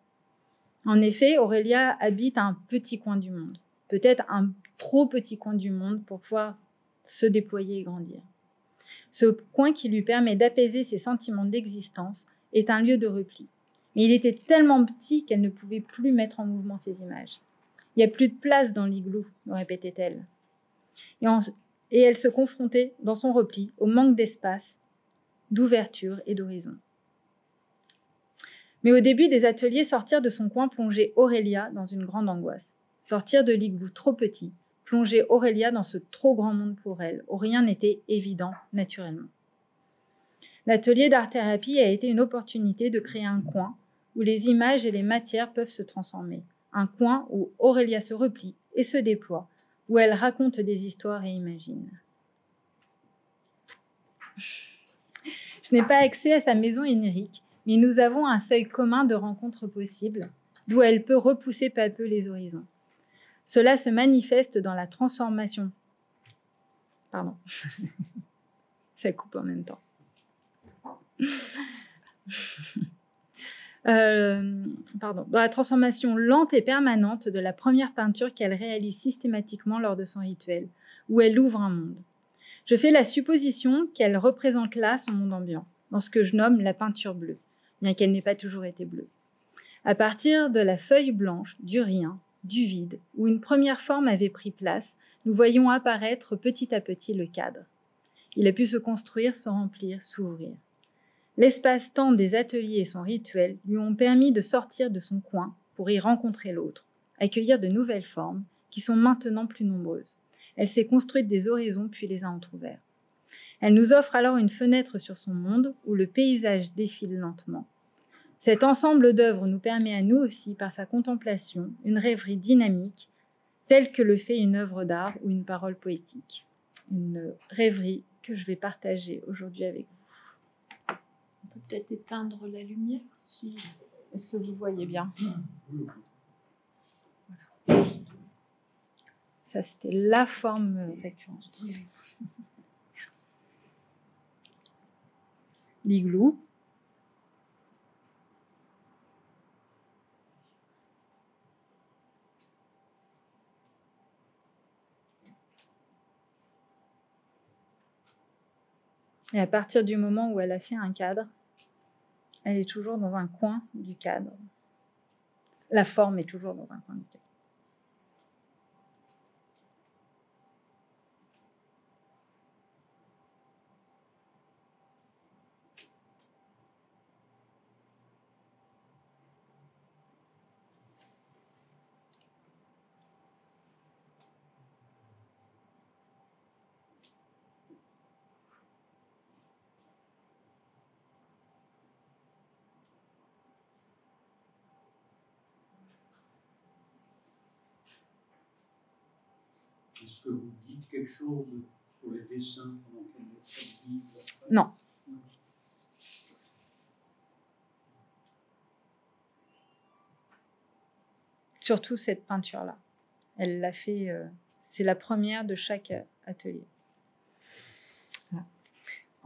Speaker 2: En effet, Aurélia habite un petit coin du monde, peut-être un trop petit coin du monde pour pouvoir se déployer et grandir. Ce coin qui lui permet d'apaiser ses sentiments d'existence est un lieu de repli. Mais il était tellement petit qu'elle ne pouvait plus mettre en mouvement ses images. Il n'y a plus de place dans l'igloo, répétait-elle. Et, elle se confrontait, dans son repli, au manque d'espace, d'ouverture et d'horizon. Mais au début des ateliers, sortir de son coin plongeait Aurélia dans une grande angoisse. Sortir de l'igloo trop petit plongeait Aurélia dans ce trop grand monde pour elle, où rien n'était évident naturellement. L'atelier d'art-thérapie a été une opportunité de créer un coin où les images et les matières peuvent se transformer. Un coin où Aurélia se replie et se déploie, où elle raconte des histoires et imagine. Je n'ai pas accès à sa maison onirique, mais nous avons un seuil commun de rencontres possibles, d'où elle peut repousser peu à peu les horizons. Cela se manifeste dans la transformation. Pardon. [laughs] Ça coupe en même temps. [laughs] Euh, dans la transformation lente et permanente de la première peinture qu'elle réalise systématiquement lors de son rituel, où elle ouvre un monde. Je fais la supposition qu'elle représente là son monde ambiant, dans ce que je nomme la peinture bleue, bien qu'elle n'ait pas toujours été bleue. À partir de la feuille blanche, du rien, du vide, où une première forme avait pris place, nous voyons apparaître petit à petit le cadre. Il a pu se construire, se remplir, s'ouvrir. L'espace-temps des ateliers et son rituel lui ont permis de sortir de son coin pour y rencontrer l'autre, accueillir de nouvelles formes qui sont maintenant plus nombreuses. Elle s'est construite des horizons puis les a entr'ouverts. Elle nous offre alors une fenêtre sur son monde où le paysage défile lentement. Cet ensemble d'œuvres nous permet à nous aussi, par sa contemplation, une rêverie dynamique, telle que le fait une œuvre d'art ou une parole poétique. Une rêverie que je vais partager aujourd'hui avec vous
Speaker 1: peut-être éteindre la lumière si...
Speaker 2: Est-ce que vous voyez bien Ça, c'était la forme récurrente. Merci. L'igloo. Et à partir du moment où elle a fait un cadre, elle est toujours dans un coin du cadre. La forme est toujours dans un coin du cadre.
Speaker 3: Est-ce vous dites quelque chose sur les dessins
Speaker 2: Non. Surtout cette peinture-là. Elle l'a fait, euh, c'est la première de chaque atelier.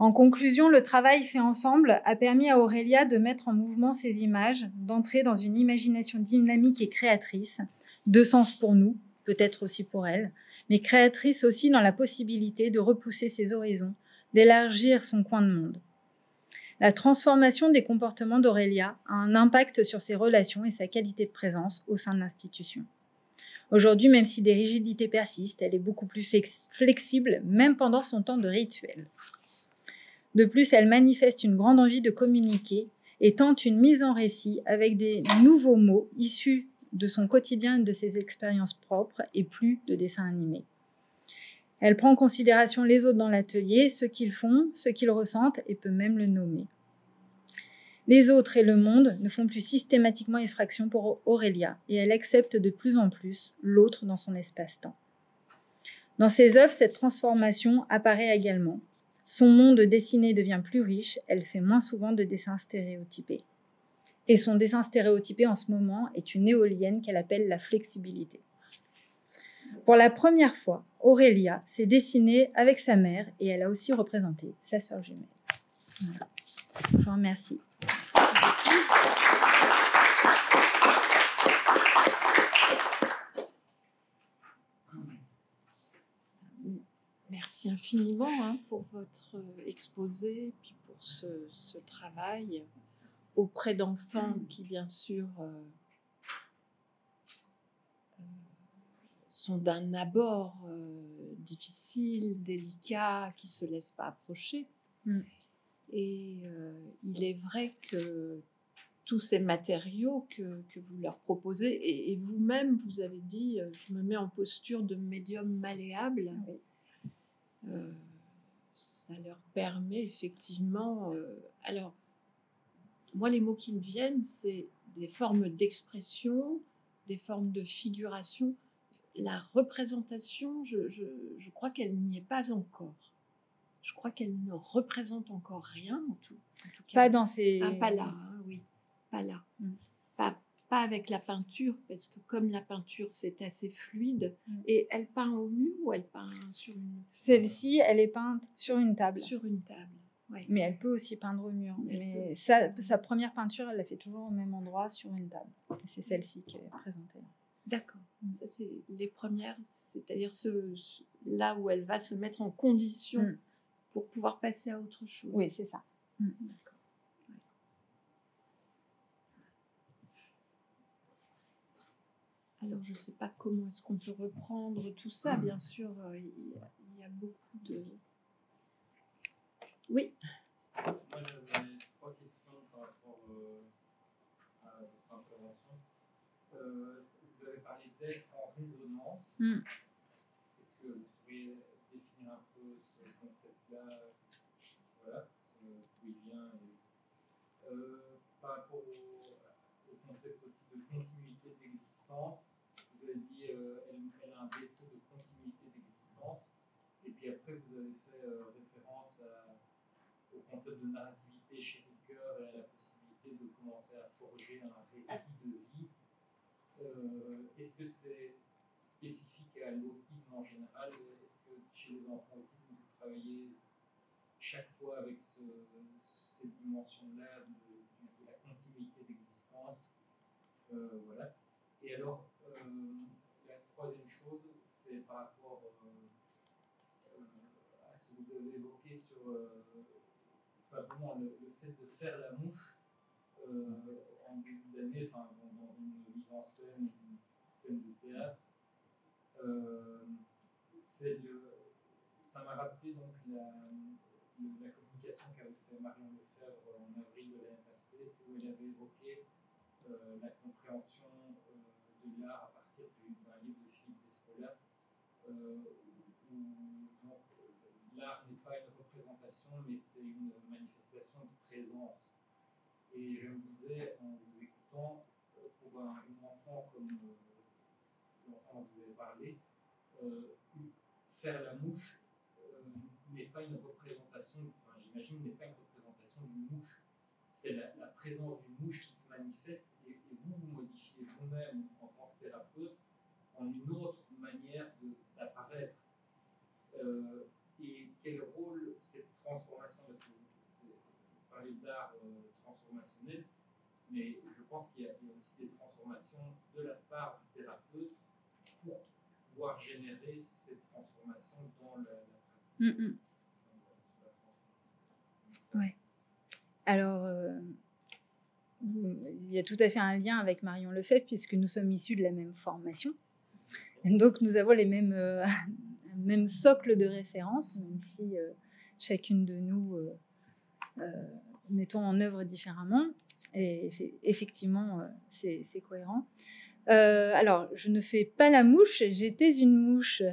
Speaker 2: En conclusion, le travail fait ensemble a permis à Aurélia de mettre en mouvement ces images, d'entrer dans une imagination dynamique et créatrice, de sens pour nous, peut-être aussi pour elle, mais créatrice aussi dans la possibilité de repousser ses horizons, d'élargir son coin de monde. La transformation des comportements d'Aurélia a un impact sur ses relations et sa qualité de présence au sein de l'institution. Aujourd'hui, même si des rigidités persistent, elle est beaucoup plus flexible, même pendant son temps de rituel. De plus, elle manifeste une grande envie de communiquer et tente une mise en récit avec des nouveaux mots issus de son quotidien et de ses expériences propres et plus de dessins animés. Elle prend en considération les autres dans l'atelier, ce qu'ils font, ce qu'ils ressentent et peut même le nommer. Les autres et le monde ne font plus systématiquement effraction pour Aurélia et elle accepte de plus en plus l'autre dans son espace-temps. Dans ses œuvres, cette transformation apparaît également. Son monde dessiné devient plus riche, elle fait moins souvent de dessins stéréotypés. Et son dessin stéréotypé en ce moment est une éolienne qu'elle appelle la flexibilité. Pour la première fois, Aurélia s'est dessinée avec sa mère et elle a aussi représenté sa sœur jumelle. Je vous remercie.
Speaker 1: Merci infiniment hein, pour votre exposé et pour ce travail auprès d'enfants qui, bien sûr, euh, euh, sont d'un abord euh, difficile, délicat, qui ne se laissent pas approcher. Mm. Et il est vrai que tous ces matériaux que, que vous leur proposez. Et, et vous-même, vous avez dit, je me mets en posture de médium malléable. Euh, ça leur permet effectivement... alors, moi, les mots qui me viennent, c'est des formes d'expression, des formes de figuration. La représentation, je, je, je crois qu'elle n'y est pas encore. Je crois qu'elle ne représente encore rien, en tout, en tout cas.
Speaker 2: Pas dans ces.
Speaker 1: Ah, pas là, hein, oui, pas là.
Speaker 2: Mm.
Speaker 1: Pas, pas avec la peinture, parce que comme la peinture, c'est assez fluide,
Speaker 2: Mm.
Speaker 1: et elle peint au nu ou elle peint sur une,
Speaker 2: Celle-ci, elle est peinte sur une table.
Speaker 1: sur une table. Ouais.
Speaker 2: Mais elle peut aussi peindre au mur.
Speaker 1: Elle
Speaker 2: Mais sa, première peinture, elle la fait toujours au même endroit sur une table. C'est celle-ci qui est présentée.
Speaker 1: D'accord.
Speaker 2: Mm.
Speaker 1: Ça, c'est les premières, c'est-à-dire ce, ce- là où elle va se mettre en condition
Speaker 2: Mm.
Speaker 1: pour pouvoir passer à autre chose.
Speaker 2: Oui, c'est ça.
Speaker 1: D'accord. Ouais. Alors, je ne sais pas comment est-ce qu'on peut reprendre tout ça. Bien sûr, euh, il y, a- il y a beaucoup de... Oui,
Speaker 4: Moi, j'avais trois questions par rapport euh, à votre intervention. Euh, vous avez parlé d'être en résonance.
Speaker 2: Mm.
Speaker 4: Est-ce que vous pourriez définir un peu ce concept-là? Voilà, euh, d'où il vient. et, euh, par rapport au, au concept aussi de continuité d'existence, vous avez dit euh, elle, elle a un défaut de continuité d'existence. Et puis après, vous avez fait euh, référence à au concept de narrativité chez Ricoeur et à la possibilité de commencer à forger un récit de vie. Euh, Est-ce que c'est spécifique à l'autisme en général? Est-ce que chez les enfants autistes, vous travaillez chaque fois avec ce, cette dimension-là de, la continuité d'existence? Euh, Voilà. Et alors, euh, la troisième chose, c'est par rapport à ce que vous avez évoqué sur simplement le, fait de faire la mouche euh, en début d'année, enfin, dans, une mise en scène, une scène de théâtre. Euh, le, ça m'a rappelé donc la, communication qu'avait fait Marion Lefebvre en avril de l'année passée, où elle avait évoqué euh, la compréhension euh, de l'art à partir du- d'un livre de Philippe Descola, où l'art n'est pas une représentation, mais c'est une manifestation de présence. Et je me disais, en vous écoutant, euh, pour un, enfant comme euh, l'enfant dont vous avez parlé, euh, faire la mouche n'est pas une représentation, j'imagine, n'est pas une représentation d'une mouche. C'est la, présence d'une mouche qui se manifeste et, vous vous modifiez vous-même en tant que thérapeute en une autre manière d'apparaître. Et quel rôle cette transformation, parce que vous, parlez d'art euh, transformationnel, mais je pense qu'il y, y a aussi des transformations de la part du thérapeute pour pouvoir générer cette transformation dans la, la.
Speaker 2: Mm, mm.
Speaker 4: Transformation.
Speaker 2: Alors, euh, il y a tout à fait un lien avec Marion Lefebvre, puisque nous sommes issus de la même formation. Donc, nous avons les mêmes, euh, mêmes socles de référence, même si euh, chacune de nous euh, euh, mettons en œuvre différemment. Et effe- effectivement, c'est cohérent. Alors, je ne fais pas la mouche, j'étais une mouche.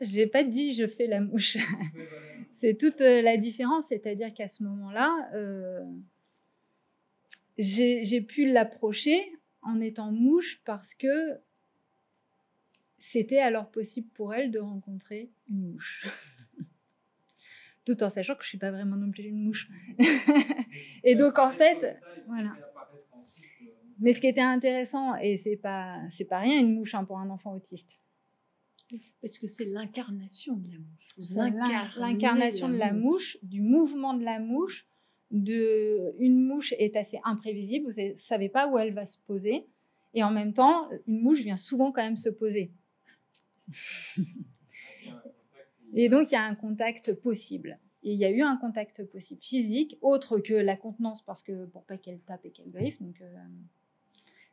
Speaker 2: Je n'ai pas dit je fais la mouche. [laughs] C'est toute la différence, c'est-à-dire qu'à ce moment-là, j'ai j'ai pu l'approcher en étant mouche parce que c'était alors possible pour elle de rencontrer une mouche. [laughs] Tout en sachant que je suis pas vraiment non plus une mouche. [laughs] Et donc, en fait, voilà.
Speaker 4: euh,
Speaker 2: Mais ce qui était intéressant, et c'est pas c'est pas rien une mouche hein, pour un enfant autiste.
Speaker 1: parce que c'est l'incarnation de la mouche.
Speaker 2: L'incarnation de la mouche, du mouvement de la mouche, de une mouche est assez imprévisible, vous ne savez pas où elle va se poser, et en même temps, une mouche vient souvent quand même se poser.
Speaker 4: il y a un contact, [laughs]
Speaker 2: Et donc, il y a un contact possible. Et il y a eu un contact possible physique, autre que la contenance, parce que pour pas qu'elle tape et qu'elle griffe, donc euh,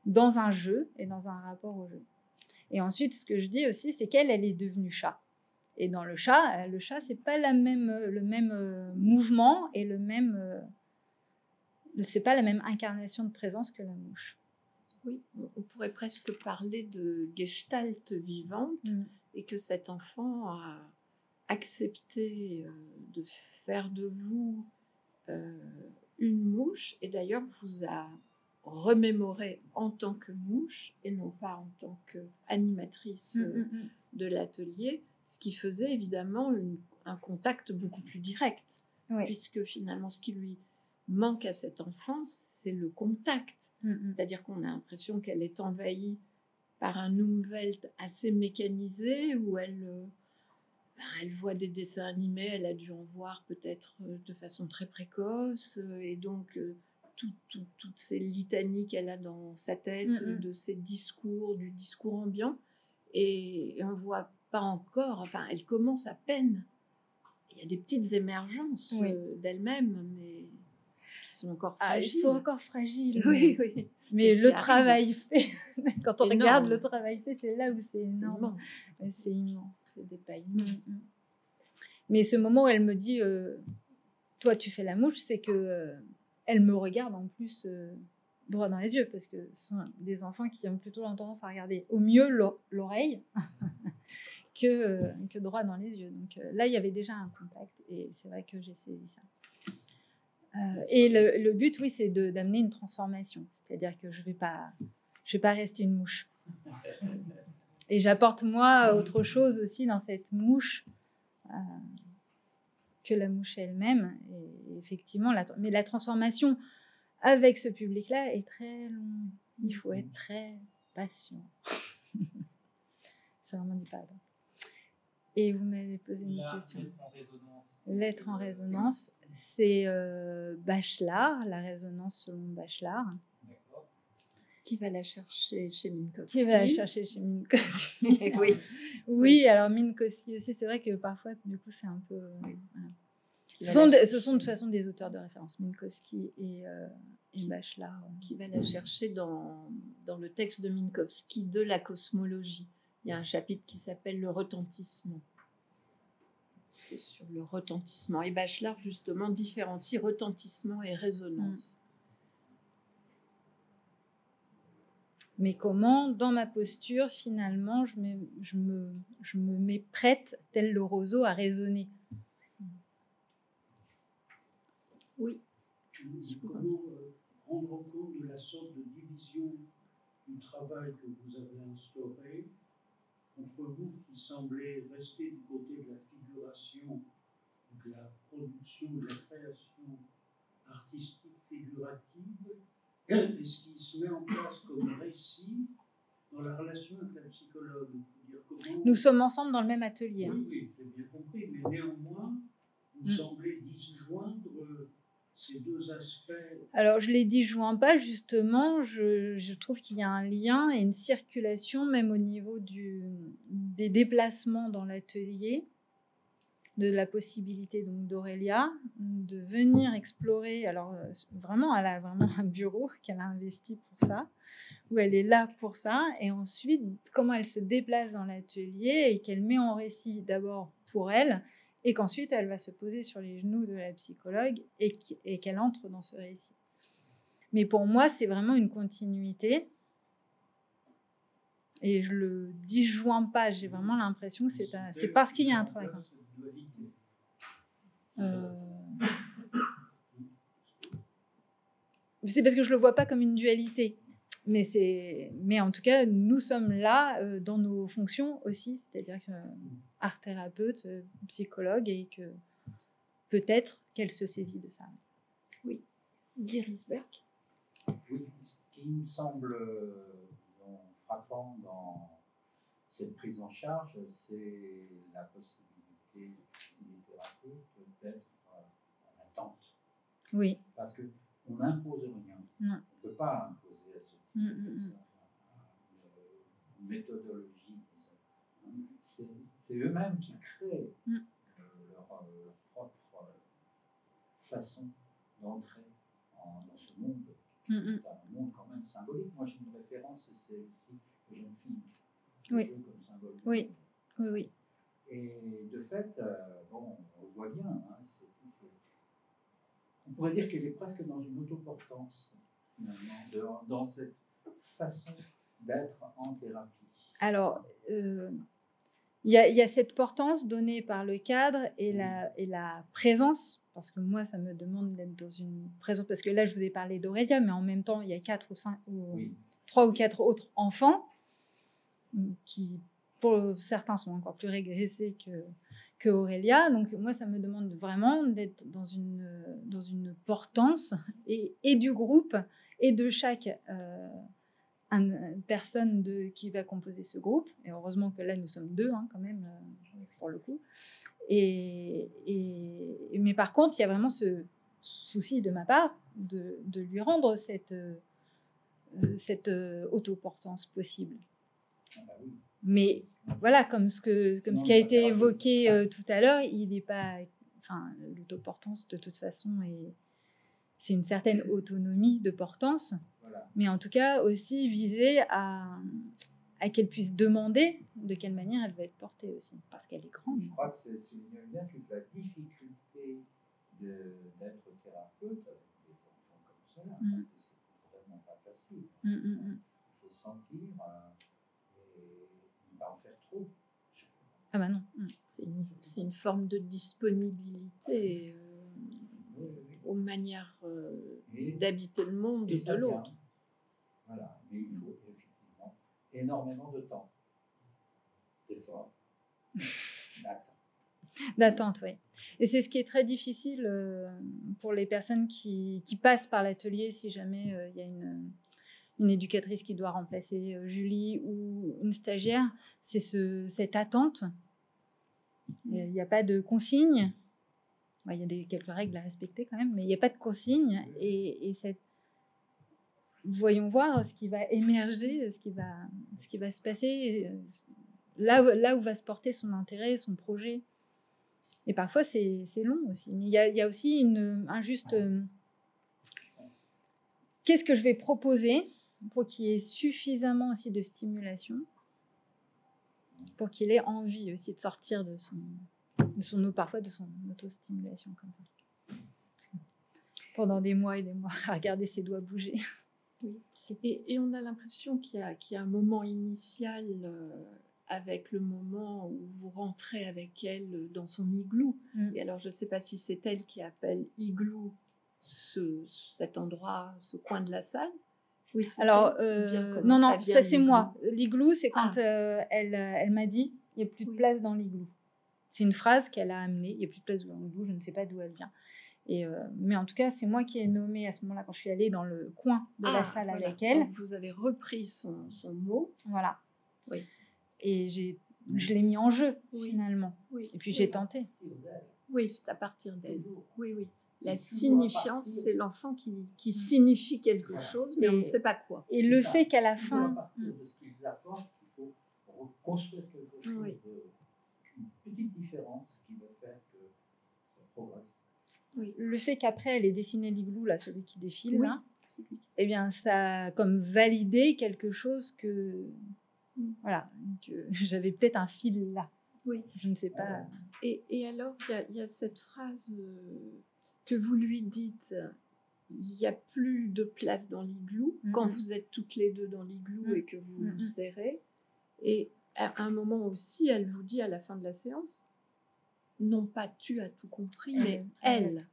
Speaker 2: dans un jeu et dans un rapport au jeu. Et ensuite, ce que je dis aussi, c'est qu'elle, elle est devenue chat. Et dans le chat, euh, le chat, c'est pas la même, le même euh, mouvement et le même, euh, c'est pas la même incarnation de présence que la mouche.
Speaker 1: Oui, on- pourrait presque parler de gestalt vivante
Speaker 2: Mm.
Speaker 1: et que cet enfant a accepté euh, de faire de vous euh, une mouche et d'ailleurs vous a remémoré en tant que mouche et non pas en tant qu'animatrice
Speaker 2: Mm,
Speaker 1: euh,
Speaker 2: mm, mm.
Speaker 1: de l'atelier, ce qui faisait évidemment une- un contact beaucoup plus direct,
Speaker 2: Oui.
Speaker 1: puisque finalement ce qui lui manque à cet enfant, c'est le contact.
Speaker 2: Mm, mm.
Speaker 1: C'est-à-dire qu'on a l'impression qu'elle est envahie par un Umwelt assez mécanisé, où elle, euh, ben, elle voit des dessins animés, elle a dû en voir peut-être euh, de façon très précoce, euh, et donc tout- tout- toutes ces litanies qu'elle a dans sa tête,
Speaker 2: Mm,
Speaker 1: de ses discours, du discours ambiant, et on voit pas encore, enfin elle commence à peine. Il y a des petites émergences
Speaker 2: Oui.
Speaker 1: d'elle-même, mais sont encore
Speaker 2: Ah, ils
Speaker 1: fragiles.
Speaker 2: sont encore fragiles.
Speaker 1: Oui, oui.
Speaker 2: Mais le travail fait, [laughs] quand on
Speaker 1: Énorme.
Speaker 2: regarde le travail fait, c'est là où c'est énorme. C'est immense.
Speaker 1: C'est des pailles
Speaker 2: Mm,
Speaker 1: immenses.
Speaker 2: mm. Mais ce moment où elle me dit, euh, toi tu fais la mouche, c'est que euh, elle me regarde en plus euh, droit dans les yeux, parce que ce sont des enfants qui ont plutôt tendance à regarder au mieux l'o- l'oreille [laughs] que, euh, que droit dans les yeux. Donc euh, là, il y avait déjà un contact, et c'est vrai que j'ai saisi ça. Euh, et le, le but, oui, c'est d'amener une transformation. C'est-à-dire que je vais pas, je vais pas rester une mouche. Et j'apporte moi autre chose aussi dans cette mouche euh, que la mouche elle-même. Et effectivement, la, mais la transformation avec ce public-là est très long. Il faut être très patient. C'est vraiment du pardon. Et vous m'avez posé une
Speaker 4: La
Speaker 2: question.
Speaker 4: lettre en résonance.
Speaker 2: L'être en résonance, c'est euh, Bachelard, la résonance selon Bachelard,
Speaker 4: D'accord.
Speaker 1: Qui va la chercher chez Minkowski
Speaker 2: qui va la chercher chez Minkowski. [laughs]
Speaker 1: oui.
Speaker 2: oui, alors Minkowski aussi, c'est vrai que parfois, du coup, c'est un peu. euh,
Speaker 1: Oui.
Speaker 2: voilà.
Speaker 1: Qui
Speaker 2: Ce sont, de, ce
Speaker 1: chercher-
Speaker 2: sont de toute façon des auteurs de référence, Minkowski et, euh, et Bachelard.
Speaker 1: Qui va la chercher dans, dans le texte de Minkowski de la cosmologie. Il y a un chapitre qui s'appelle Le retentissement. C'est sur le retentissement. Et Bachelard, justement, différencie retentissement et résonance.
Speaker 2: Mais comment, dans ma posture, finalement, je me, je me, je me mets prête, tel le roseau, à résonner?
Speaker 1: Oui.
Speaker 3: Comment euh, rendre compte de la sorte de division du travail que vous avez instauré? Entre vous qui semblez rester du côté de la figuration, de la production, de la création artistique figurative, et ce qui se met en place comme récit dans la relation avec la psychologue? Dire comment-
Speaker 2: Nous sommes ensemble dans le même atelier.
Speaker 3: oui, oui, j'ai bien compris, mais néanmoins, vous
Speaker 2: Mm.
Speaker 3: semblez disjoindre ces deux aspects.
Speaker 2: Alors, je l'ai dit, je joins pas, justement. Je, je trouve qu'il y a un lien et une circulation, même au niveau du, des déplacements dans l'atelier, de la possibilité donc d'Aurélia de venir explorer. Alors, euh, vraiment, elle a vraiment un bureau qu'elle a investi pour ça, où elle est là pour ça. Et ensuite, comment elle se déplace dans l'atelier et qu'elle met en récit d'abord pour elle et qu'ensuite elle va se poser sur les genoux de la psychologue et qu'- et qu'elle entre dans ce récit. Mais pour moi, c'est vraiment une continuité. Et je le disjoins pas, j'ai vraiment l'impression que c'est parce qu'il y a un travail. Euh, C'est parce que je le vois pas comme une dualité. Mais, c'est... Mais en tout cas, nous sommes là euh, dans nos fonctions aussi, c'est-à-dire que art thérapeute, euh, psychologue, et que peut-être qu'elle se saisit de ça.
Speaker 1: D'Iris Beck.
Speaker 5: Oui, ce qui me semble euh, frappant dans cette prise en charge, c'est la possibilité des thérapeutes d'être euh, en attente.
Speaker 2: Oui.
Speaker 5: Parce qu'on n'impose rien.
Speaker 2: Non.
Speaker 5: On ne peut pas imposer
Speaker 2: Mm, mm, mm.
Speaker 5: méthodologie. C'est eux-mêmes qui créent
Speaker 2: Mm.
Speaker 5: euh, leur, euh, leur propre euh, façon d'entrer en- dans ce monde
Speaker 2: mm.
Speaker 5: un monde quand même symbolique. Moi, j'ai une référence, c'est ici les jeunes filles qui
Speaker 2: Oui.
Speaker 5: jouent comme symbole.
Speaker 2: Oui. Oui, oui.
Speaker 5: Et de fait, euh, bon, on voit bien, hein, On pourrait dire qu'elle est presque dans une autoportance, finalement, de- dans cette façon d'être en thérapie.
Speaker 2: Alors, euh, il y, a- il y a cette portance donnée par le cadre et la, et la présence, parce que moi, ça me demande d'être dans une présence, parce que là, je vous ai parlé d'Aurélia, mais en même temps, il y a quatre ou cinq, ou
Speaker 5: Oui.
Speaker 2: trois ou quatre autres enfants qui, pour certains, sont encore plus régressés que, que Aurélia. Donc, moi, ça me demande vraiment d'être dans une, dans une portance et, et du groupe et de chaque euh, une personne de, qui va composer ce groupe. Et heureusement que là, nous sommes deux, hein, quand même, euh, pour le coup. Et, et- mais par contre, il y a vraiment ce souci de ma part de, de lui rendre cette, euh, cette euh, autoportance possible. Mais voilà, comme ce, que, comme ce qui a été évoqué tout à l'heure, il n'est pas. Enfin, l'autoportance, de toute façon, est- c'est une certaine autonomie de portance,
Speaker 5: Voilà.
Speaker 2: mais en tout cas aussi visée à, à qu'elle puisse demander de quelle manière elle va être portée aussi, parce qu'elle est grande.
Speaker 5: Je crois que c'est souligne bien toute la difficulté de- d'être thérapeute avec des enfants comme cela.
Speaker 2: Mm.
Speaker 5: parce que C'est vraiment pas facile.
Speaker 2: Mm, mm.
Speaker 5: Il faut sentir euh, et ne pas en faire trop.
Speaker 2: Ah bah non.
Speaker 1: C'est une, c'est une forme de disponibilité euh. Aux manières euh, d'habiter le monde
Speaker 5: et
Speaker 1: de l'autre.
Speaker 5: Voilà, mais il faut effectivement énormément de temps, d'efforts, [laughs] d'attente.
Speaker 2: D'attente, oui. Et c'est ce qui est très difficile euh, pour les personnes qui, qui passent par l'atelier si jamais euh, il y a une, une éducatrice qui doit remplacer Julie ou une stagiaire, c'est ce, cette attente. Il n'y a pas de consigne. Il y a des, quelques règles à respecter quand même, mais il n'y a pas de consigne. Et, et cette... voyons voir ce qui va émerger, ce qui va, ce qui va se passer, euh, là, où- là où va se porter son intérêt, son projet. Et parfois, c'est long aussi. Mais il y a, il y a aussi une, un juste. euh, Qu'est-ce que je vais proposer pour qu'il y ait suffisamment aussi de stimulation, pour qu'il ait envie aussi de sortir de son, de son parfois de son auto-stimulation comme ça. Pendant des mois et des mois à regarder ses doigts bouger.
Speaker 1: Et, et on a l'impression qu'il y, a- qu'il y a un moment initial euh, avec le moment où vous rentrez avec elle dans son igloo.
Speaker 2: Mm.
Speaker 1: Et alors, je ne sais pas si c'est elle qui appelle igloo ce, cet endroit, ce coin de la salle. Oui,
Speaker 2: Alors, euh, non, non, ça c'est moi. L'igloo, c'est quand
Speaker 1: Ah.
Speaker 2: euh, elle, euh, elle m'a dit il n'y a plus de
Speaker 1: Oui.
Speaker 2: place dans l'igloo. C'est une phrase qu'elle a amenée il n'y a plus de place dans l'igloo, je ne sais pas d'où elle vient. Et, euh, mais en tout cas, c'est moi qui ai nommé à ce moment-là, quand je suis allée dans le coin de la
Speaker 1: Ah,
Speaker 2: salle
Speaker 1: voilà.
Speaker 2: avec elle.
Speaker 1: Donc, vous avez repris son, son mot.
Speaker 2: Voilà.
Speaker 1: Oui.
Speaker 2: Et j'ai, je l'ai mis en jeu,
Speaker 1: Oui.
Speaker 2: finalement.
Speaker 1: Oui,
Speaker 2: Et puis
Speaker 1: oui.
Speaker 2: j'ai tenté.
Speaker 1: Oui, c'est à partir d'elle. Oui, oui. La signifiance, c'est l'enfant qui, qui signifie quelque
Speaker 5: Voilà.
Speaker 1: chose, mais on ne sait pas quoi.
Speaker 2: Et le
Speaker 5: ça.
Speaker 2: fait qu'à la
Speaker 5: Toujours à
Speaker 2: fin.
Speaker 5: partir de ce qu'ils apportent, il faut reconstruire quelque chose,
Speaker 1: Oui.
Speaker 5: de, petite différence qui va faire que ça progresse.
Speaker 2: Le fait qu'après elle ait dessiné l'igloo, là, celui qui défile,
Speaker 1: Oui.
Speaker 2: là, eh bien, ça a comme validé quelque chose que.
Speaker 1: Mm.
Speaker 2: Voilà, que [laughs] j'avais peut-être un fil là.
Speaker 1: Oui.
Speaker 2: Je ne sais pas.
Speaker 5: Voilà.
Speaker 1: Et, et alors, il y a- il y, a cette phrase euh, que vous lui dites il n'y a plus de place dans l'igloo quand vous êtes toutes les deux dans l'igloo
Speaker 2: Mhm.
Speaker 1: et que vous vous serrez. Et à un moment aussi, elle vous dit à la fin de la séance non pas tu as tout compris,
Speaker 2: Elle,
Speaker 1: mais
Speaker 2: elle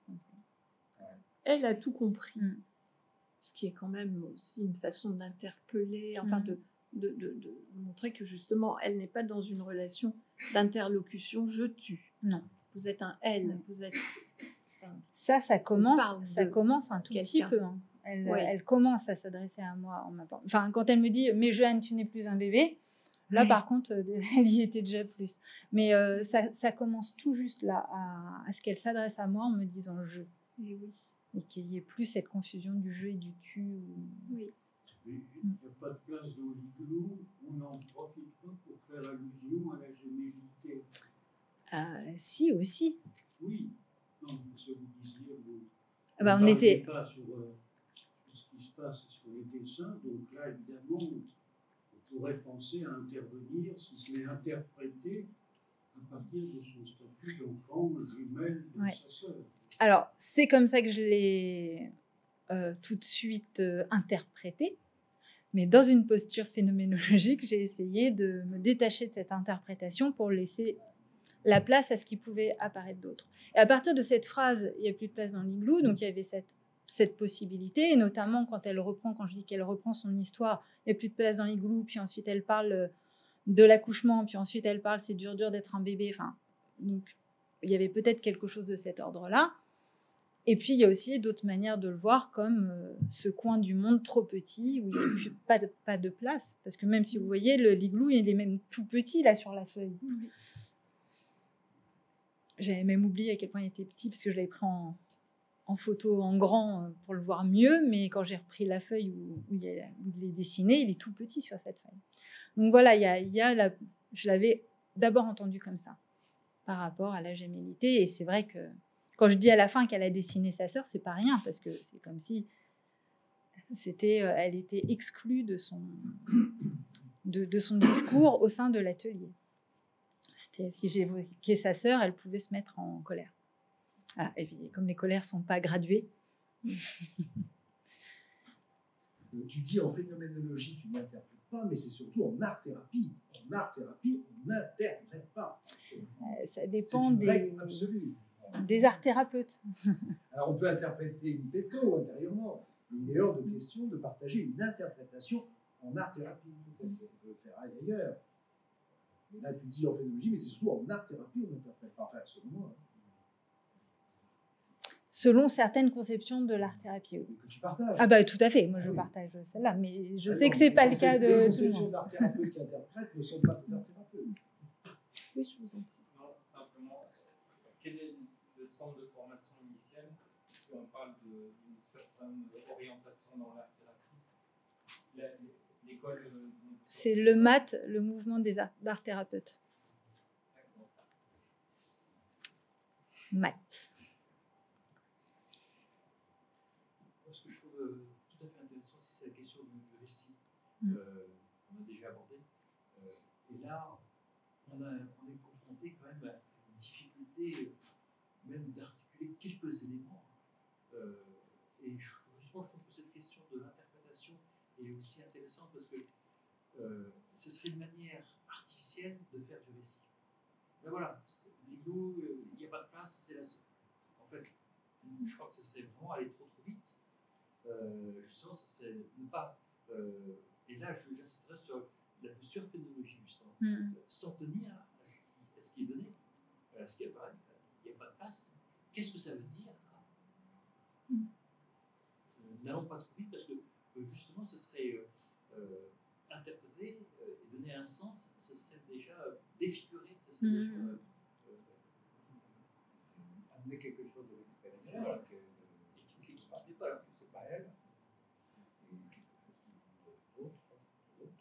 Speaker 1: elle. a tout compris.
Speaker 2: Mhm.
Speaker 1: Ce qui est quand même aussi une façon d'interpeller, enfin
Speaker 2: Mhm.
Speaker 1: de, de, de- de montrer que justement, elle n'est pas dans une relation d'interlocution je tue.
Speaker 2: Non.
Speaker 1: Vous êtes un elle, vous êtes.
Speaker 2: Ça, ça commence, ça commence un tout petit peu. hein. Elle,
Speaker 1: Ouais.
Speaker 2: elle commence à s'adresser à moi en m'appelant. Enfin, quand elle me dit Mais Jeanne, tu n'es plus un bébé, là par contre, euh, [laughs] elle y était déjà plus. Mais euh, ça, ça commence tout juste là à, à ce qu'elle s'adresse à moi en me disant je.
Speaker 1: Et oui,
Speaker 2: Et qu'il n'y ait plus cette confusion du jeu et du tu. ou-
Speaker 1: oui.
Speaker 3: Il n'y a pas de place dans l'igloo, on n'en profite pas pour faire allusion à la gémellité.
Speaker 2: Ah, si, aussi.
Speaker 3: Oui, non, ce que vous disiez, vous
Speaker 2: Ah bah,
Speaker 3: ne
Speaker 2: on
Speaker 3: parliez
Speaker 2: était.
Speaker 3: pas sur, euh, sur ce qui se passe sur les dessins, donc là, évidemment, on pourrait penser à intervenir, si ce n'est interpréter, à partir de son statut d'enfant jumelle de
Speaker 2: Ouais.
Speaker 3: sa sœur.
Speaker 2: Alors, c'est comme ça que je l'ai euh, tout de suite euh, interprété. Mais dans une posture phénoménologique, j'ai essayé de me détacher de cette interprétation pour laisser la place à ce qui pouvait apparaître d'autre. Et à partir de cette phrase, il n'y a plus de place dans l'igloo, donc il y avait cette, cette possibilité, et notamment quand elle reprend, quand je dis qu'elle reprend son histoire, il n'y a plus de place dans l'igloo, puis ensuite elle parle euh, de l'accouchement, puis ensuite elle parle c'est dur dur d'être un bébé, enfin, donc il y avait peut-être quelque chose de cet ordre-là. Et puis il y a aussi d'autres manières de le voir, comme euh, ce coin du monde trop petit où il n'y a plus, pas, de, pas de place. Parce que même si vous voyez, l'igloo, il est même tout petit là sur la feuille. J'avais même oublié à quel point il était petit parce que je l'avais pris en, en photo en grand euh, pour le voir mieux. Mais quand j'ai repris la feuille où, il, est dessiné, il est tout petit sur cette feuille. Donc voilà, il y a, il la- je l'avais d'abord entendu comme ça par rapport à la gémellité. Et c'est vrai que quand je dis à la fin qu'elle a dessiné sa sœur, c'est pas rien parce que c'est comme si c'était, euh, elle était exclue de son, de son discours au sein de l'atelier. C'était si j'évoquais sa sœur, elle pouvait se mettre en colère. Voilà, et puis, comme les colères sont pas graduées,
Speaker 6: Euh, Tu dis en phénoménologie, tu n'interprètes pas, mais c'est surtout en art-thérapie. En art-thérapie, on n'interprète pas.
Speaker 2: euh, ça
Speaker 6: C'est
Speaker 2: dépend
Speaker 6: une
Speaker 2: des,
Speaker 6: règle absolue.
Speaker 2: des art thérapeutes. [laughs]
Speaker 6: Alors on peut interpréter une péto intérieurement, mais il est hors de question de partager une interprétation en art-thérapie. On peut le faire ailleurs. Mais là, tu dis en phénoménologie, mais c'est surtout en art-thérapie on n'interprète pas. Enfin, selon moi, hein,
Speaker 2: Selon certaines conceptions de l'art thérapie. oui.
Speaker 6: et que tu partages.
Speaker 2: Ah bah tout à fait, moi
Speaker 6: Ah
Speaker 2: je
Speaker 6: oui.
Speaker 2: partage celle-là, mais je
Speaker 6: Ah
Speaker 2: sais que c'est
Speaker 6: les
Speaker 2: pas le cas
Speaker 6: Les
Speaker 2: de tout le
Speaker 6: conceptions
Speaker 2: monde.
Speaker 6: d'art-thérapeutes qui interprètent ne sont pas des art-thérapeutes.
Speaker 1: Oui, je vous en prie.
Speaker 4: Non, simplement, quel est le centre de formation initial si on parle d'une certaine orientation dans l'art thérapie La- L'école. euh,
Speaker 2: C'est le MAT, le mouvement des art, d'art thérapeutes.
Speaker 4: D'accord.
Speaker 2: MAT.
Speaker 7: Moi, ce que je trouve euh, tout à fait intéressant, c'est la question du, du récit
Speaker 2: Mm.
Speaker 7: euh, qu'on a déjà abordé. Euh, et là, on, est confronté quand même à une difficulté euh, même d'articuler quelques éléments. Euh, et justement, je trouve que cette question de l'interprétation est aussi intéressante parce que euh, ce serait une manière artificielle de faire du récit. Ben voilà, l'igloo, euh, il n'y a pas de place, c'est la seule. En fait, je crois que ce serait vraiment aller trop trop vite. Euh, justement, ce serait ne pas. euh, et là, je- j'insisterai sur la posture phénoménologique, justement.
Speaker 2: Mm.
Speaker 7: Euh, S'en tenir à ce, qui, à ce qui est donné, à ce qui apparaît. Il n'y a pas de place. Qu'est-ce que ça veut dire?
Speaker 2: Mm.
Speaker 7: Euh, N'allons pas trop vite parce que euh, justement, ce serait euh, euh, interpréter euh, et donner un sens, ce serait déjà euh, défigurer, ce serait
Speaker 2: Mm.
Speaker 7: déjà. euh, euh,
Speaker 5: Amener quelque chose de.
Speaker 7: Voilà. et qui, qui- qui n'est pas là.
Speaker 5: C'est pas elle. C'est quelque chose d'autre, d'autre.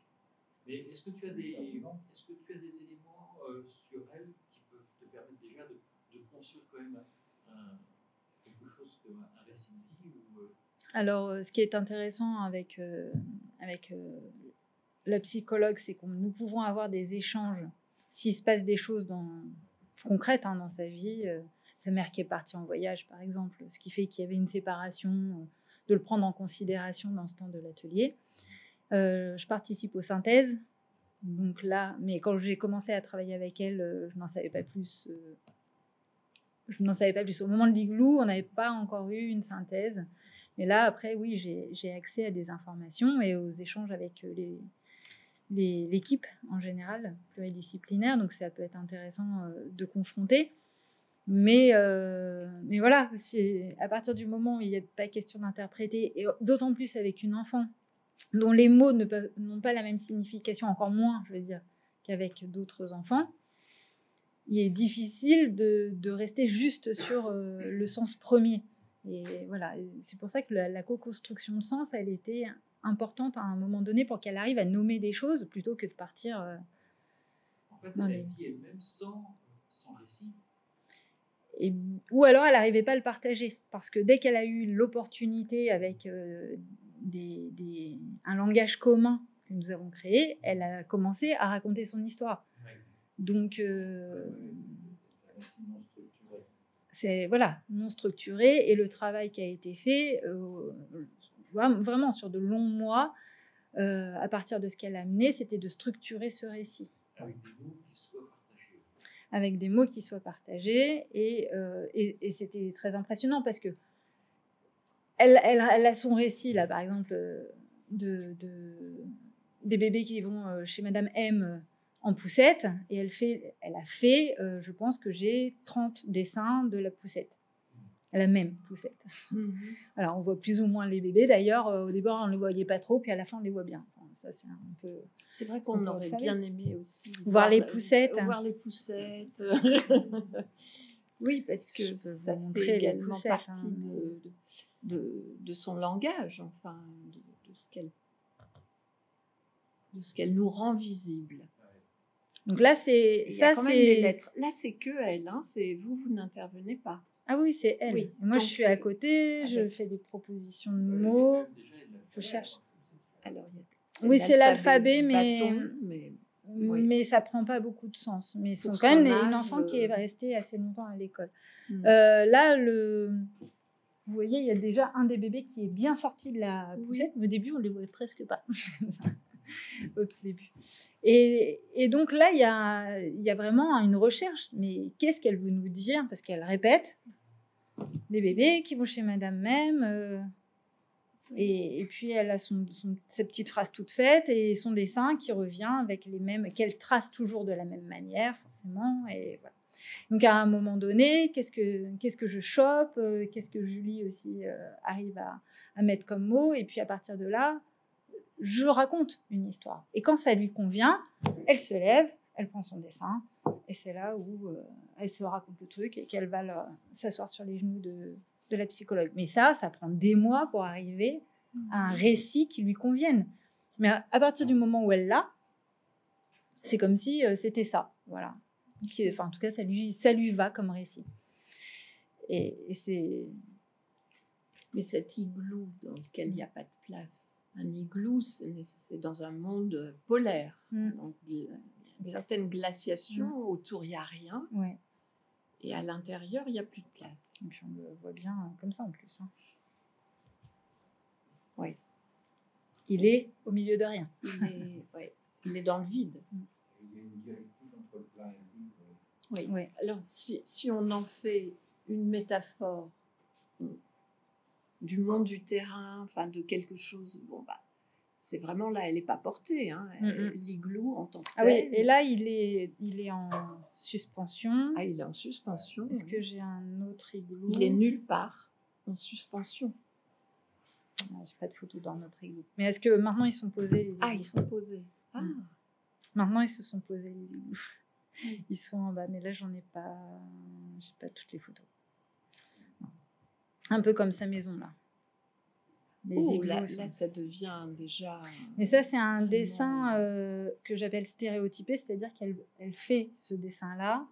Speaker 7: Mais est-ce que tu as des,
Speaker 5: Faire violence.
Speaker 7: est-ce que tu as des éléments euh, sur elle qui peuvent te permettre déjà de, de construire quand même un, quelque chose comme un, récit de vie ou, euh,
Speaker 2: Alors, euh, ce qui est intéressant avec, euh, avec euh, la psychologue, c'est que nous pouvons avoir des échanges s'il se passe des choses dans, concrètes hein, dans sa vie. euh, sa mère qui est partie en voyage, par exemple, ce qui fait qu'il y avait une séparation, euh, de le prendre en considération dans ce temps de l'atelier. Euh, je participe aux synthèses. Donc là, mais quand j'ai commencé à travailler avec elle, euh, je n'en savais pas plus. euh, je n'en savais pas plus. Au moment de l'igloo, on n'avait pas encore eu une synthèse. Mais là, après, oui, j'ai accès à des informations et aux échanges avec l'équipe en général, pluridisciplinaire. Donc, ça peut être intéressant de confronter. Mais, mais voilà, à partir du moment où il n'y a pas question d'interpréter, et d'autant plus avec une enfant dont les mots n'ont pas la même signification, encore moins, je veux dire, qu'avec d'autres enfants, il est difficile de, de rester juste sur euh, le sens premier. Et voilà, c'est pour ça que la, la co-construction de sens, elle était importante à un moment donné pour qu'elle arrive à nommer des choses plutôt que de partir. euh,
Speaker 7: en fait, elle vit elle-même sans, sans récit.
Speaker 2: Et, ou alors elle n'arrivait pas à le partager. Parce que dès qu'elle a eu l'opportunité avec euh, des, des- un langage commun que nous avons créé, elle a commencé à raconter son histoire. Donc, euh,
Speaker 5: C'est un récit non structuré.
Speaker 2: c'est voilà, non structuré. Et le travail qui a été fait, euh, vra- vraiment sur de longs mois, euh, à partir de ce qu'elle a amené, c'était de structurer ce récit
Speaker 7: Avec des soient partagés.
Speaker 2: Avec des mots qui soient partagés. Et, euh, et- et c'était très impressionnant parce que elle, elle- elle a son récit, là, par exemple, euh, de, de- des bébés qui vont euh, chez Madame M en poussette. Et elle, fait, elle a fait, euh, je pense que j'ai 30 dessins de la poussette. La même poussette. [laughs] Alors, on voit plus ou moins les bébés. D'ailleurs, au début, on ne les voyait pas trop, puis à la fin, on les voit bien. Ça, c'est un peu.
Speaker 1: C'est vrai
Speaker 2: On
Speaker 1: qu'on aurait bien aimé aussi
Speaker 2: Voir les poussettes.
Speaker 1: Voir les poussettes. [laughs] oui, parce que ça fait également partie
Speaker 2: hein,
Speaker 1: de, de, de son langage, enfin, de, de ce qu'elle de ce qu'elle nous rend visible.
Speaker 2: Donc là, c'est.
Speaker 1: Et Il y a
Speaker 2: Ça,
Speaker 1: quand même des
Speaker 2: c'est.
Speaker 1: lettres. Là, c'est que elle, hein, c'est vous, vous n'intervenez pas.
Speaker 2: Ah oui, c'est elle.
Speaker 1: Oui,
Speaker 2: Moi, je suis à
Speaker 1: euh,
Speaker 2: côté, je fais des propositions de mots.
Speaker 7: il
Speaker 2: je cherche.
Speaker 7: Alors,
Speaker 1: il y a
Speaker 2: Oui, c'est l'alphabet, mais,
Speaker 1: mais oui.
Speaker 2: mais ça prend pas beaucoup de sens. Mais c'est
Speaker 1: Pour
Speaker 2: quand même une enfant qui est
Speaker 1: euh,
Speaker 2: restée assez longtemps à l'école.
Speaker 1: Hmm.
Speaker 2: Euh, là, le... vous voyez, il y a déjà un des bébés qui est bien sorti de la
Speaker 1: Oui.
Speaker 2: poussette. Au début, on ne les voyait presque pas. [laughs] Au tout début. Et, et donc là, il y a, y a vraiment une recherche. Mais qu'est-ce qu'elle veut nous dire? Parce qu'elle répète les bébés qui vont chez Madame Même. euh, et, puis elle a son, son- sa petite phrase toute faite et son dessin qui revient avec les mêmes, qu'elle trace toujours de la même manière, forcément. Et voilà. Donc à un moment donné, qu'est-ce que, qu'est-ce que je chope euh, Qu'est-ce que Julie aussi euh, arrive à, mettre comme mot Et puis à partir de là, je raconte une histoire. Et quand ça lui convient, elle se lève, elle prend son dessin, et c'est là où euh, elle se raconte le truc et qu'elle va s'asseoir sur les genoux de, de la psychologue. Mais ça, ça prend des mois pour arriver à un récit qui lui convienne. Mais à, partir du moment où elle l'a, c'est comme si euh, c'était ça. Voilà. Enfin, en tout cas, ça lui, ça lui va comme récit. Et, et c'est.
Speaker 1: Mais cet igloo dans lequel il n'y a pas de place, un igloo, c'est dans un monde polaire.
Speaker 2: Mm.
Speaker 1: Donc, une certaine glaciation, autour il n'y a rien,
Speaker 2: Ouais.
Speaker 1: Et à l'intérieur il n'y a plus de place.
Speaker 2: Et puis on le voit bien euh, comme ça en plus. hein.
Speaker 1: Oui.
Speaker 2: Il est au milieu de rien.
Speaker 1: Il est, [laughs] ouais, il est dans le vide.
Speaker 5: Il y a une dialectique entre le plein et le vide.
Speaker 1: Oui.
Speaker 2: Ouais.
Speaker 1: Alors, si, si on en fait une métaphore mm, du monde du terrain, enfin de quelque chose, bon bah, c'est vraiment là, elle n'est pas portée. Hein,
Speaker 2: Mm, mm.
Speaker 1: L'igloo en tant que
Speaker 2: Ah oui, et là, il est, il est en suspension.
Speaker 1: Ah, il est en suspension.
Speaker 2: Est-ce
Speaker 1: oui.
Speaker 2: que j'ai un autre igloo?
Speaker 1: Il est nulle part en suspension.
Speaker 2: Non, J'ai pas de photo dans notre igloo. Mais est-ce que maintenant ils sont posés les
Speaker 1: Ah, ils sont posés. Ah,
Speaker 2: Mm. Maintenant ils se sont posés les igloos. Ils sont en bas, mais là j'en ai pas, j'ai pas toutes les photos. Un peu comme sa maison là. Les
Speaker 1: Oh, là, là, ça devient déjà.
Speaker 2: Mais ça, c'est un dessin euh, que j'appelle stéréotypé, c'est-à-dire qu'elle elle fait ce dessin-là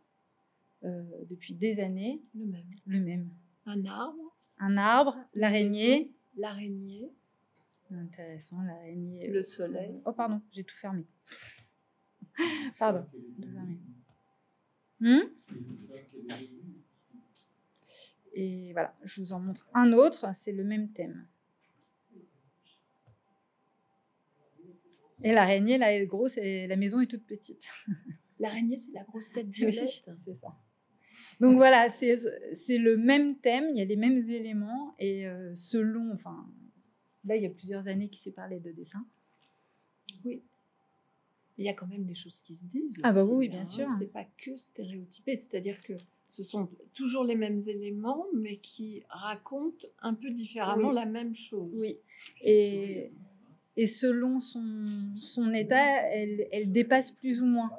Speaker 2: euh, depuis des années,
Speaker 1: Le même.
Speaker 2: le même.
Speaker 1: Un arbre,
Speaker 2: Un arbre, l'araignée.
Speaker 1: l'araignée,
Speaker 2: Intéressant, l'araignée.
Speaker 1: le soleil.
Speaker 2: Oh, pardon, j'ai tout fermé. [laughs] Pardon. Hmm. Et voilà, je vous en montre un autre, c'est le même thème. Et l'araignée, là, est grosse et la maison est toute petite. [laughs]
Speaker 1: L'araignée, c'est la grosse tête
Speaker 2: Oui,
Speaker 1: violette.
Speaker 2: c'est ça. Donc voilà, c'est le même thème, il y a les mêmes éléments et euh, selon, enfin, là il y a plusieurs années qu'il s'est parlé de dessin.
Speaker 1: Oui. Il y a quand même des choses qui se disent.
Speaker 2: Ah bah
Speaker 1: aussi,
Speaker 2: oui, bien
Speaker 1: hein.
Speaker 2: sûr.
Speaker 1: C'est pas que stéréotypé, c'est-à-dire que ce sont toujours les mêmes éléments, mais qui racontent un peu différemment
Speaker 2: Oui.
Speaker 1: la même chose.
Speaker 2: Oui. Et, et selon son, son état, elle, elle dépasse plus ou moins.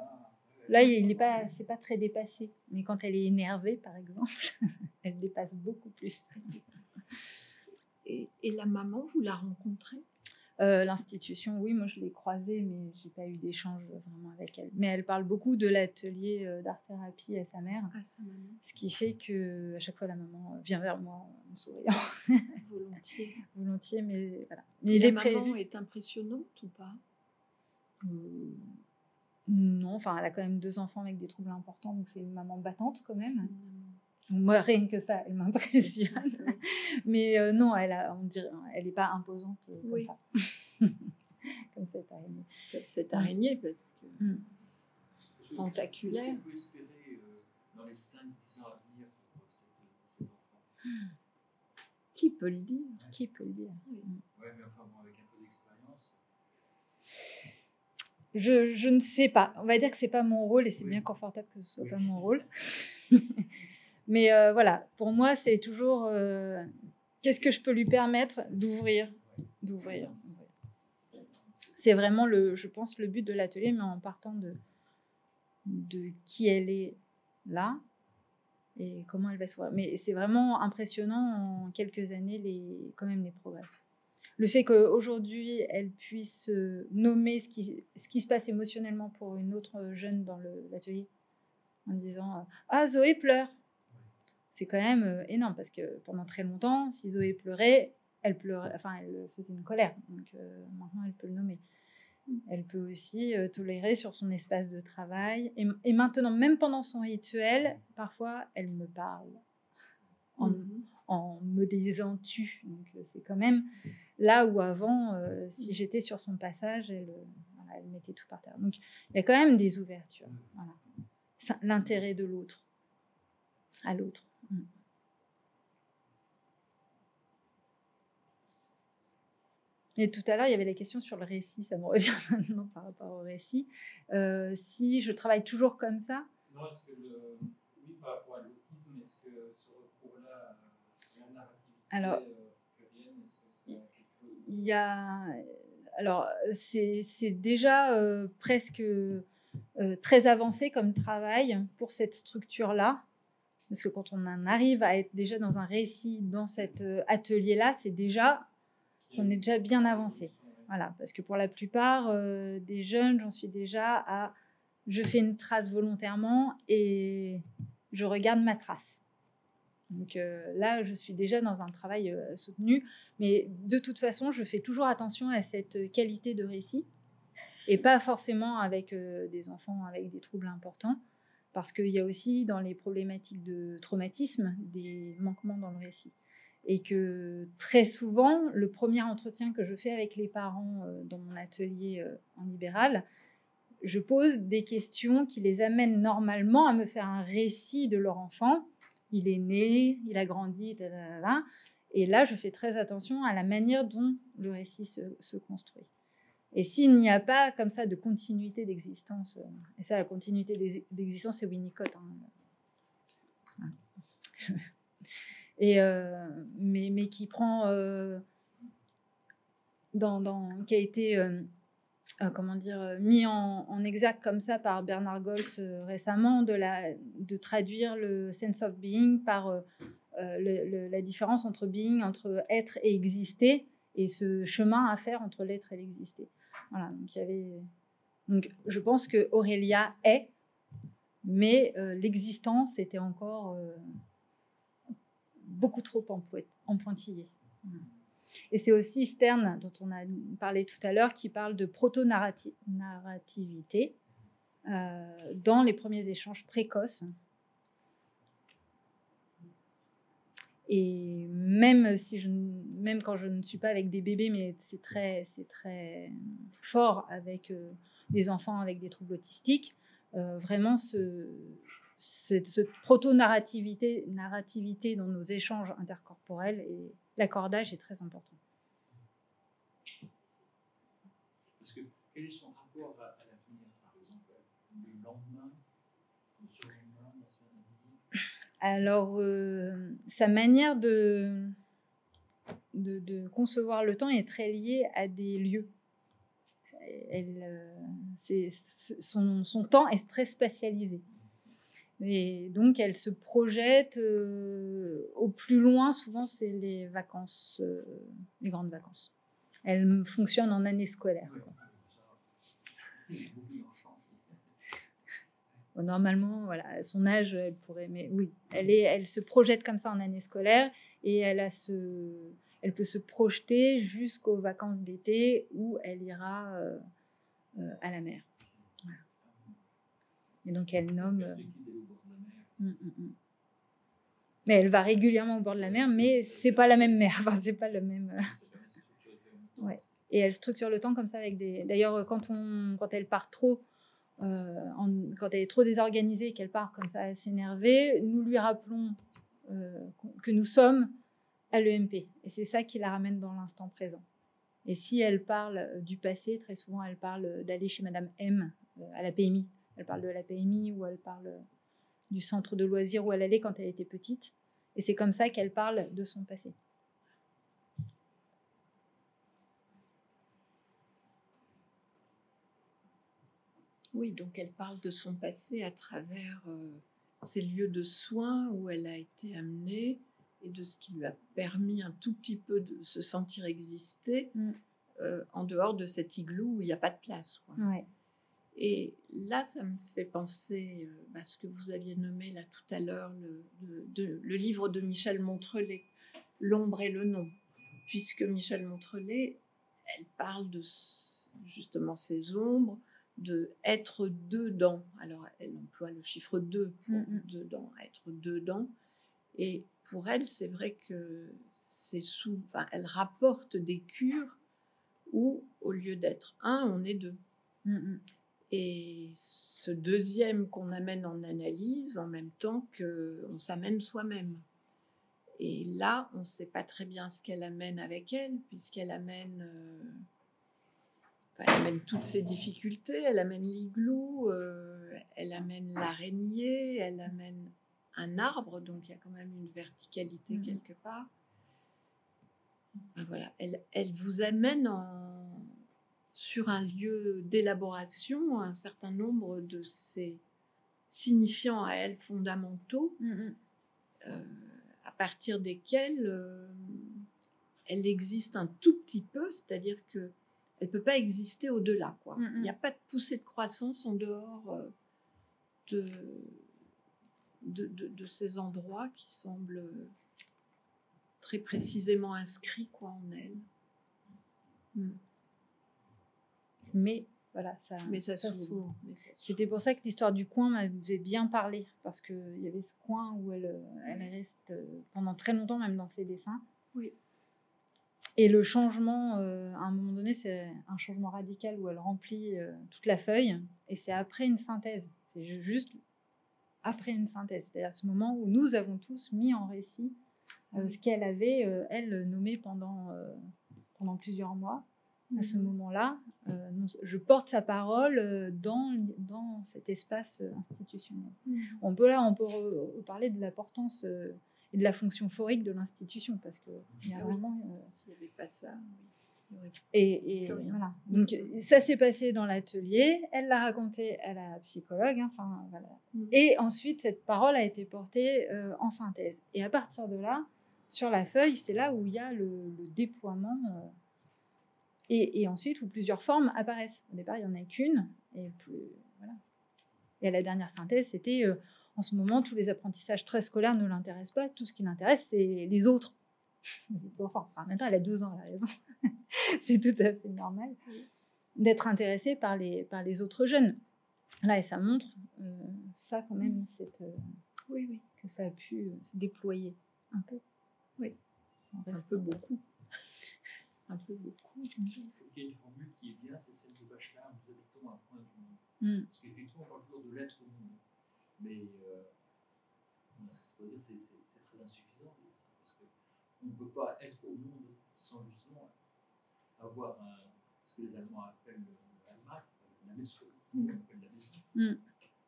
Speaker 2: Là, il n'est pas, c'est pas très dépassé. Mais quand elle est énervée, par exemple, [laughs] elle dépasse beaucoup plus.
Speaker 1: Et, et la maman, vous la rencontrez?
Speaker 2: Euh, L'institution, oui, moi je l'ai croisée, mais j'ai pas eu d'échange vraiment avec elle. Mais elle parle beaucoup de l'atelier euh, d'art-thérapie à sa mère,
Speaker 1: à sa maman
Speaker 2: ce qui fait que à chaque fois la maman vient vers moi en souriant [laughs]
Speaker 1: volontiers.
Speaker 2: volontiers, mais voilà.
Speaker 1: Et la maman
Speaker 2: prévu.
Speaker 1: est impressionnante ou pas?
Speaker 2: Euh, Non, enfin, elle a quand même deux enfants avec des troubles importants, donc c'est une maman battante quand même. Moi, rien que ça, elle m'impressionne. [laughs] Mais euh, non, elle a, on dirait, elle n'est pas imposante euh, comme
Speaker 1: Oui.
Speaker 2: ça. [laughs] comme cette araignée.
Speaker 1: Comme cette araignée, parce que
Speaker 2: Mm.
Speaker 1: Tentaculaire.
Speaker 7: Est-ce qu'on peut espérer euh, dans les 5-10 ans à venir pour cet, cet enfant?
Speaker 1: Qui peut le dire?
Speaker 2: Qui peut le dire?
Speaker 7: Ouais, mais enfin, bon, avec un peu d'expérience.
Speaker 2: je, je ne sais pas. On va dire que c'est pas mon rôle et c'est
Speaker 7: Oui.
Speaker 2: bien confortable que ce soit
Speaker 7: Oui.
Speaker 2: pas mon rôle. [laughs] Mais euh, voilà, pour moi, c'est toujours euh, qu'est-ce que je peux lui permettre d'ouvrir, d'ouvrir. C'est vraiment le, je pense, le but de l'atelier, mais en partant de de qui elle est là et comment elle va s'ouvrir. Mais c'est vraiment impressionnant en quelques années les, quand même les progrès. Le fait qu'aujourd'hui elle puisse euh, nommer ce qui, se passe émotionnellement pour une autre jeune dans l'atelier en disant Ah, Zoé pleure. C'est quand même euh, énorme parce que pendant très longtemps, si Zoé pleurait, elle pleurait, enfin, elle faisait une colère. Donc euh, maintenant, elle peut le nommer. Elle peut aussi euh, tolérer sur son espace de travail. Et, et maintenant, même pendant son rituel, parfois, elle me parle en,
Speaker 1: Mhm.
Speaker 2: en me disant tu. Donc c'est quand même là où avant, euh, si j'étais sur son passage, elle, voilà, elle mettait tout par terre. Donc il y a quand même des ouvertures. Voilà. L'intérêt de l'autre, à l'autre. Mm. Et tout à l'heure, il y avait la question sur le récit, ça me [laughs] revient maintenant par rapport au récit. Euh, si je travaille toujours comme ça,
Speaker 4: Non, est-ce que le, oui, par rapport à l'autisme, est-ce que ce recours-là la narrativité
Speaker 2: Alors,
Speaker 4: euh, coréenne, est-ce que c'est quelque chose
Speaker 2: il y a. Alors, c'est c'est déjà euh, presque euh, très avancé comme travail pour cette structure-là. Parce que quand on en arrive à être déjà dans un récit, dans cet euh, atelier-là, c'est déjà on est déjà bien avancé. Voilà, parce que pour la plupart euh, des jeunes, j'en suis déjà à je fais une trace volontairement et je regarde ma trace. Donc euh, là, je suis déjà dans un travail euh, soutenu, mais de toute façon, je fais toujours attention à cette qualité de récit et pas forcément avec des enfants avec des troubles importants, parce qu'il y a aussi dans les problématiques de traumatisme des manquements dans le récit et que très souvent, le premier entretien que je fais avec les parents euh, dans mon atelier euh, en libéral, je pose des questions qui les amènent normalement à me faire un récit de leur enfant. Il est né, il a grandi, tadadada. et là, je fais très attention à la manière dont le récit se, se construit. Et s'il n'y a pas comme ça de continuité d'existence, euh, et ça, la continuité d'ex- d'existence, c'est Winnicott. hein. [laughs] Euh, mais, qui prend euh, qui a été comment dire mis en, en exergue comme ça par Bernard Gols récemment de traduire le sense of being par la différence entre being entre être et exister et ce chemin à faire entre l'être et l'exister donc je pense que Aurélia est mais euh, l'existence était encore euh, beaucoup trop pointillé. Et c'est aussi Stern, dont on a parlé tout à l'heure, qui parle de proto-narrativité euh, dans les premiers échanges précoces. Et même, si je, même quand je ne suis pas avec des bébés, mais c'est très, c'est très fort avec euh, des enfants avec des troubles autistiques, euh, vraiment ce, cette, cette proto-narrativité narrativité dans nos échanges intercorporels et l'accordage est très important.
Speaker 7: Parce que quel est son rapport à, à l'avenir, par exemple, le lendemain, le surlendemain, la semaine à venir
Speaker 2: Alors, euh, sa manière de, concevoir le temps est très liée à des lieux. Euh, son, temps est très spatialisé. Et donc, elle se projette euh, au plus loin, souvent, c'est les vacances, les grandes vacances. Elle fonctionne en année scolaire. Quoi.
Speaker 7: ça, Il y a beaucoup d'enfants.
Speaker 2: Bon, Normalement, voilà, à son âge, elle pourrait, mais oui, elle, est, elle se projette comme ça en année scolaire et elle, a ce, elle peut se projeter jusqu'aux vacances d'été où elle ira euh, euh, à la mer. Voilà. Et donc elle nomme. euh, mm, mm, mm. Mais elle va régulièrement au bord de la mer, mais c'est pas la même mer. [laughs] Enfin, c'est pas le même. [laughs] Ouais. Et elle structure le temps comme ça avec des. D'ailleurs, quand on, quand elle part trop, en- quand elle est trop désorganisée, qu'elle part comme ça à s'énerver, nous lui rappelons euh, que nous sommes à l'EMP. Et c'est ça qui la ramène dans l'instant présent. Et si elle parle euh, du passé, très souvent elle parle euh, d'aller chez Madame M euh, à la PMI. Elle parle de la PMI ou elle parle euh, du centre de loisirs où elle allait quand elle était petite. Et c'est comme ça qu'elle parle de son passé.
Speaker 1: Oui, donc elle parle de son passé à travers euh, ces lieux de soins où elle a été amenée et de ce qui lui a permis un tout petit peu de se sentir exister
Speaker 2: Mm.
Speaker 1: euh, en dehors de cet igloo où il n'y a pas de place. quoi.
Speaker 2: Ouais.
Speaker 1: Et là, ça me fait penser euh, à ce que vous aviez nommé là tout à l'heure, le, de- de- le livre de Michel Montrelet, L'ombre et le nom. Puisque Michel Montrelet, elle parle de justement ces ombres, de être dedans. Alors, elle emploie le chiffre 2 pour
Speaker 2: Mhm.
Speaker 1: dedans, être dedans. Et pour elle, c'est vrai que c'est souvent, enfin, elle rapporte des cures où, au lieu d'être un, on est deux.
Speaker 2: Mm, mm.
Speaker 1: Et ce deuxième qu'on amène en analyse en même temps qu'on s'amène soi-même. Et là, on ne sait pas très bien ce qu'elle amène avec elle, puisqu'elle amène, euh, enfin, elle amène toutes ses difficultés, elle amène l'igloo, euh, elle amène l'araignée, elle amène un arbre, donc il y a quand même une verticalité
Speaker 2: Mhm.
Speaker 1: quelque part. Enfin, voilà, elle, elle vous amène en, sur un lieu d'élaboration un certain nombre de ces signifiants à elle fondamentaux
Speaker 2: mm.
Speaker 1: euh, à partir desquels euh, elle existe un tout petit peu, c'est-à-dire que elle peut pas exister au-delà. quoi.
Speaker 2: Mm, mm.
Speaker 1: Il n'y a pas de poussée de croissance en dehors euh, de, de, de- de ces endroits qui semblent très précisément inscrits quoi, en elle. Mm.
Speaker 2: Mais voilà, ça,
Speaker 1: Mais ça,
Speaker 2: ça
Speaker 1: s'ouvre.
Speaker 2: C'était pour ça que l'histoire du coin m'avait bien parlé, parce qu'il y avait ce coin où elle, euh, elle reste euh, pendant très longtemps, même dans ses dessins.
Speaker 1: Oui.
Speaker 2: Et le changement, euh, à un moment donné, c'est un changement radical où elle remplit euh, toute la feuille, et c'est après une synthèse. C'est ju- juste après une synthèse, c'est-à-dire ce moment où nous avons tous mis en récit euh,
Speaker 1: Oui.
Speaker 2: ce qu'elle avait, elle, nommé pendant, pendant plusieurs mois à ce
Speaker 1: Mhm.
Speaker 2: moment-là, je porte sa parole dans, dans cet espace institutionnel.
Speaker 1: Mhm.
Speaker 2: On peut là, on peut reparler de l'importance et de la fonction phorique de l'institution parce que il y a vraiment euh,
Speaker 1: S'il n'y avait pas ça,
Speaker 2: et, et
Speaker 1: Plus rien.
Speaker 2: voilà. Donc euh, ça s'est passé dans l'atelier. Elle l'a raconté à la psychologue. hein, voilà.
Speaker 1: Mhm.
Speaker 2: Et ensuite cette parole a été portée euh, en synthèse. Et à partir de là, sur la feuille, c'est là où il y a le, le déploiement. euh, et, et ensuite où plusieurs formes apparaissent. Au départ, il n'y en a qu'une. Et plus, voilà. Et à la dernière synthèse, c'était euh, en ce moment, tous les apprentissages très scolaires ne l'intéressent pas. Tout ce qui l'intéresse, c'est les autres. [laughs] Enfin, en même temps, elle a deux ans, elle a raison. [laughs] c'est tout à fait normal d'être intéressée par les, par les autres jeunes. Là, et ça montre euh, ça quand même, cette, euh,
Speaker 1: Oui, oui.
Speaker 2: que ça a pu euh, se déployer un peu.
Speaker 1: Oui. Un peu beaucoup. [laughs] Un peu beaucoup.
Speaker 7: Il y a une formule qui est bien, c'est celle de Bachelard, nous habitons un point du monde.
Speaker 2: Mm.
Speaker 7: Parce qu'effectivement, on parle toujours de l'être au monde. Mais euh, ce que dire, c'est très insuffisant de dire ça. Parce qu'on ne peut pas être au monde sans justement avoir un, ce que les Allemands appellent le Heimat, la maison.
Speaker 1: Mm.
Speaker 7: On appelle la maison.
Speaker 2: Mm.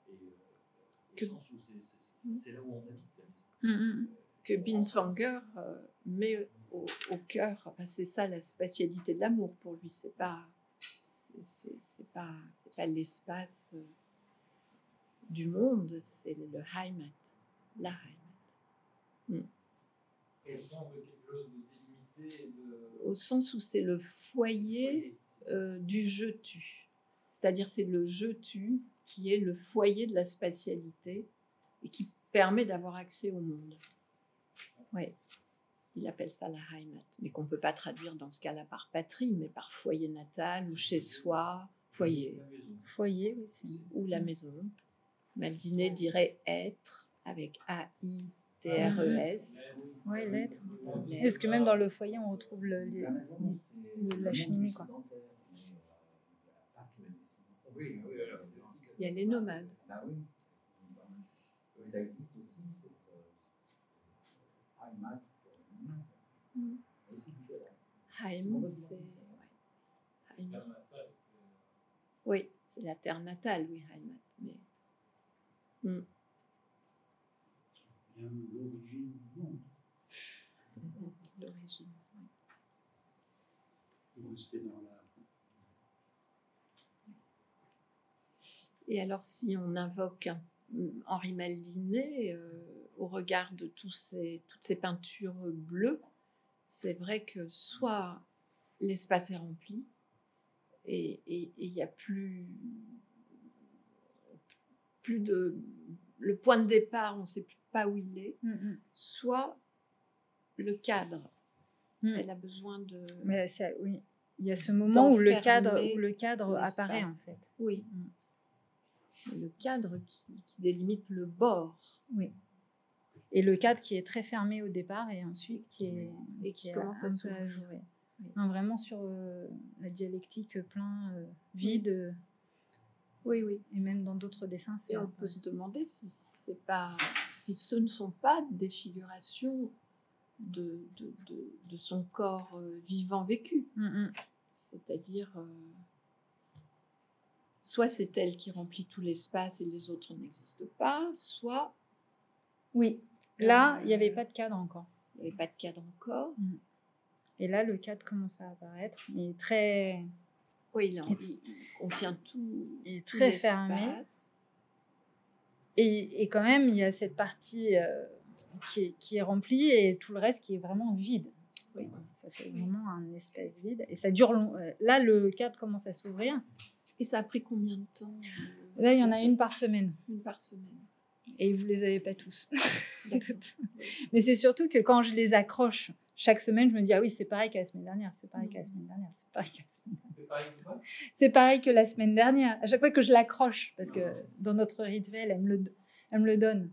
Speaker 7: Et euh,
Speaker 1: Que-
Speaker 7: sens où c'est-
Speaker 1: Mm.
Speaker 7: c'est là où on habite la maison.
Speaker 2: Mm.
Speaker 1: Que Binswanger euh, met au, au cœur, enfin, c'est ça la spatialité de l'amour pour lui. C'est pas, c'est- pas, pas l'espace euh, du monde, c'est le Heimat, la Heimat.
Speaker 4: Et le sens de quelque chose de délimité et de.
Speaker 1: Au sens où c'est le foyer euh, du je-tu. C'est-à-dire c'est le je-tu qui est le foyer de la spatialité et qui permet d'avoir accès au monde. Oui, il appelle ça la Heimat, mais qu'on ne peut pas traduire dans ce cas-là par patrie, mais par foyer natal ou chez soi, foyer.
Speaker 2: Foyer, oui,
Speaker 1: ou la maison. Maldiné dirait être avec A-I-T-R-E-S.
Speaker 2: Ouais, l'être.
Speaker 1: L'être.
Speaker 2: Parce que même dans le foyer, on retrouve le, le-
Speaker 5: La
Speaker 2: le- cheminée, quoi.
Speaker 7: Oui, oui,
Speaker 1: Il y a les nomades.
Speaker 5: Oui. Ça existe aussi, euh.
Speaker 1: Mm.
Speaker 5: Mais c'est
Speaker 1: ouais. Oui, c'est la terre natale, oui, Heimat.
Speaker 3: Bien l'origine du monde.
Speaker 1: l'origine.
Speaker 3: Pour rester dans la.
Speaker 1: Et alors, si on invoque Henri Maldinet euh, au regard de tous ces, toutes ces peintures bleues, c'est vrai que soit l'espace est rempli et et- et il n'y a plus, plus de. Le point de départ, on ne sait pas où il est,
Speaker 2: Mm, mm.
Speaker 1: soit le cadre.
Speaker 2: Mm.
Speaker 1: Elle a besoin de.
Speaker 2: Mais ça- oui, il y a ce moment où le cadre, où le cadre apparaît en fait.
Speaker 1: Oui.
Speaker 2: Mm.
Speaker 1: Le cadre qui, qui délimite le bord.
Speaker 2: Oui. Et le cadre qui est très fermé au départ et ensuite qui est
Speaker 1: Et qui commence à s'ouvrir.
Speaker 2: jouer.
Speaker 1: Oui.
Speaker 2: Vraiment sur euh, la dialectique plein, euh, vide,
Speaker 1: Oui, oui.
Speaker 2: et même dans d'autres dessins, c'est
Speaker 1: on
Speaker 2: peu-
Speaker 1: peut se demander si c'est pas, si ce ne sont pas des figurations de, de, de, de son corps euh, vivant vécu.
Speaker 2: Mm, mm.
Speaker 1: C'est-à-dire, euh, soit c'est elle qui remplit tout l'espace et les autres n'existent pas, soit
Speaker 2: Oui. Là,
Speaker 1: Euh,
Speaker 2: il n'y avait pas de cadre encore.
Speaker 1: il n'y avait pas de cadre encore.
Speaker 2: Et là, le cadre commence à apparaître. Est très,
Speaker 1: Oui, il, en-
Speaker 2: Et-
Speaker 1: il- contient tout,
Speaker 2: il est très fermé. Et, et quand même, il y a cette partie euh, qui, est, qui est remplie et tout le reste qui est vraiment vide.
Speaker 1: Oui.
Speaker 2: Ça fait vraiment un espace vide. Et ça dure long. euh, Là, le cadre commence à s'ouvrir.
Speaker 1: Et ça a pris combien de temps euh,
Speaker 2: Là, il y en a une par semaine.
Speaker 1: Une par semaine.
Speaker 2: Et vous les avez pas tous. [laughs] Mais c'est surtout que quand je les accroche chaque semaine, je me dis ah oui, c'est pareil qu'à la semaine dernière, c'est pareil qu'à la semaine dernière, c'est pareil qu'à la semaine dernière.
Speaker 4: C'est pareil que toi?
Speaker 2: C'est pareil que la semaine dernière. À chaque fois que je l'accroche, parce que dans notre rituel, elle me le, elle me le donne.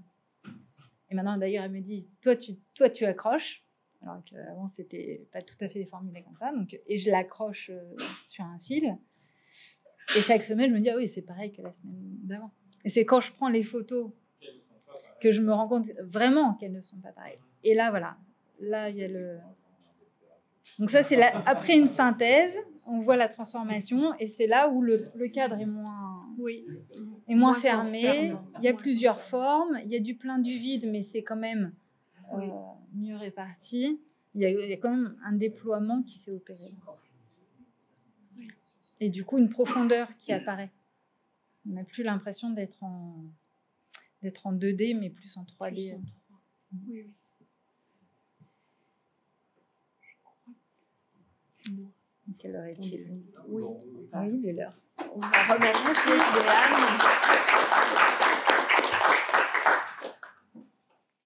Speaker 2: Et maintenant, d'ailleurs, elle me dit toi, tu, toi, tu accroches. Alors qu'avant, c'était pas tout à fait formulé comme ça. Donc, et je l'accroche euh, sur un fil. Et chaque semaine, je me dis ah oui, c'est pareil que la semaine d'avant. Et c'est quand je prends les photos que je me rends compte vraiment qu'elles ne sont pas pareilles. Et là, voilà, là, il y a le. Donc ça, c'est la- après une synthèse, on voit la transformation, et c'est là où le, le cadre est moins,
Speaker 1: Oui.
Speaker 2: est moins,
Speaker 1: Moins
Speaker 2: fermé. Il y a
Speaker 1: Moins
Speaker 2: plusieurs formes, il y a du plein, du vide, mais c'est quand même euh, mieux réparti. Il y, a, il y a quand même un déploiement qui s'est opéré.
Speaker 1: Oui.
Speaker 2: Et du coup, une profondeur qui apparaît. On n'a plus l'impression d'être en, d'être en 2D, mais plus en 3D.
Speaker 1: Plus en trois. Oui, oui.
Speaker 2: Quelle heure est-il?
Speaker 1: Ah
Speaker 2: oui, il est l'heure.
Speaker 1: On va remercier Joanne.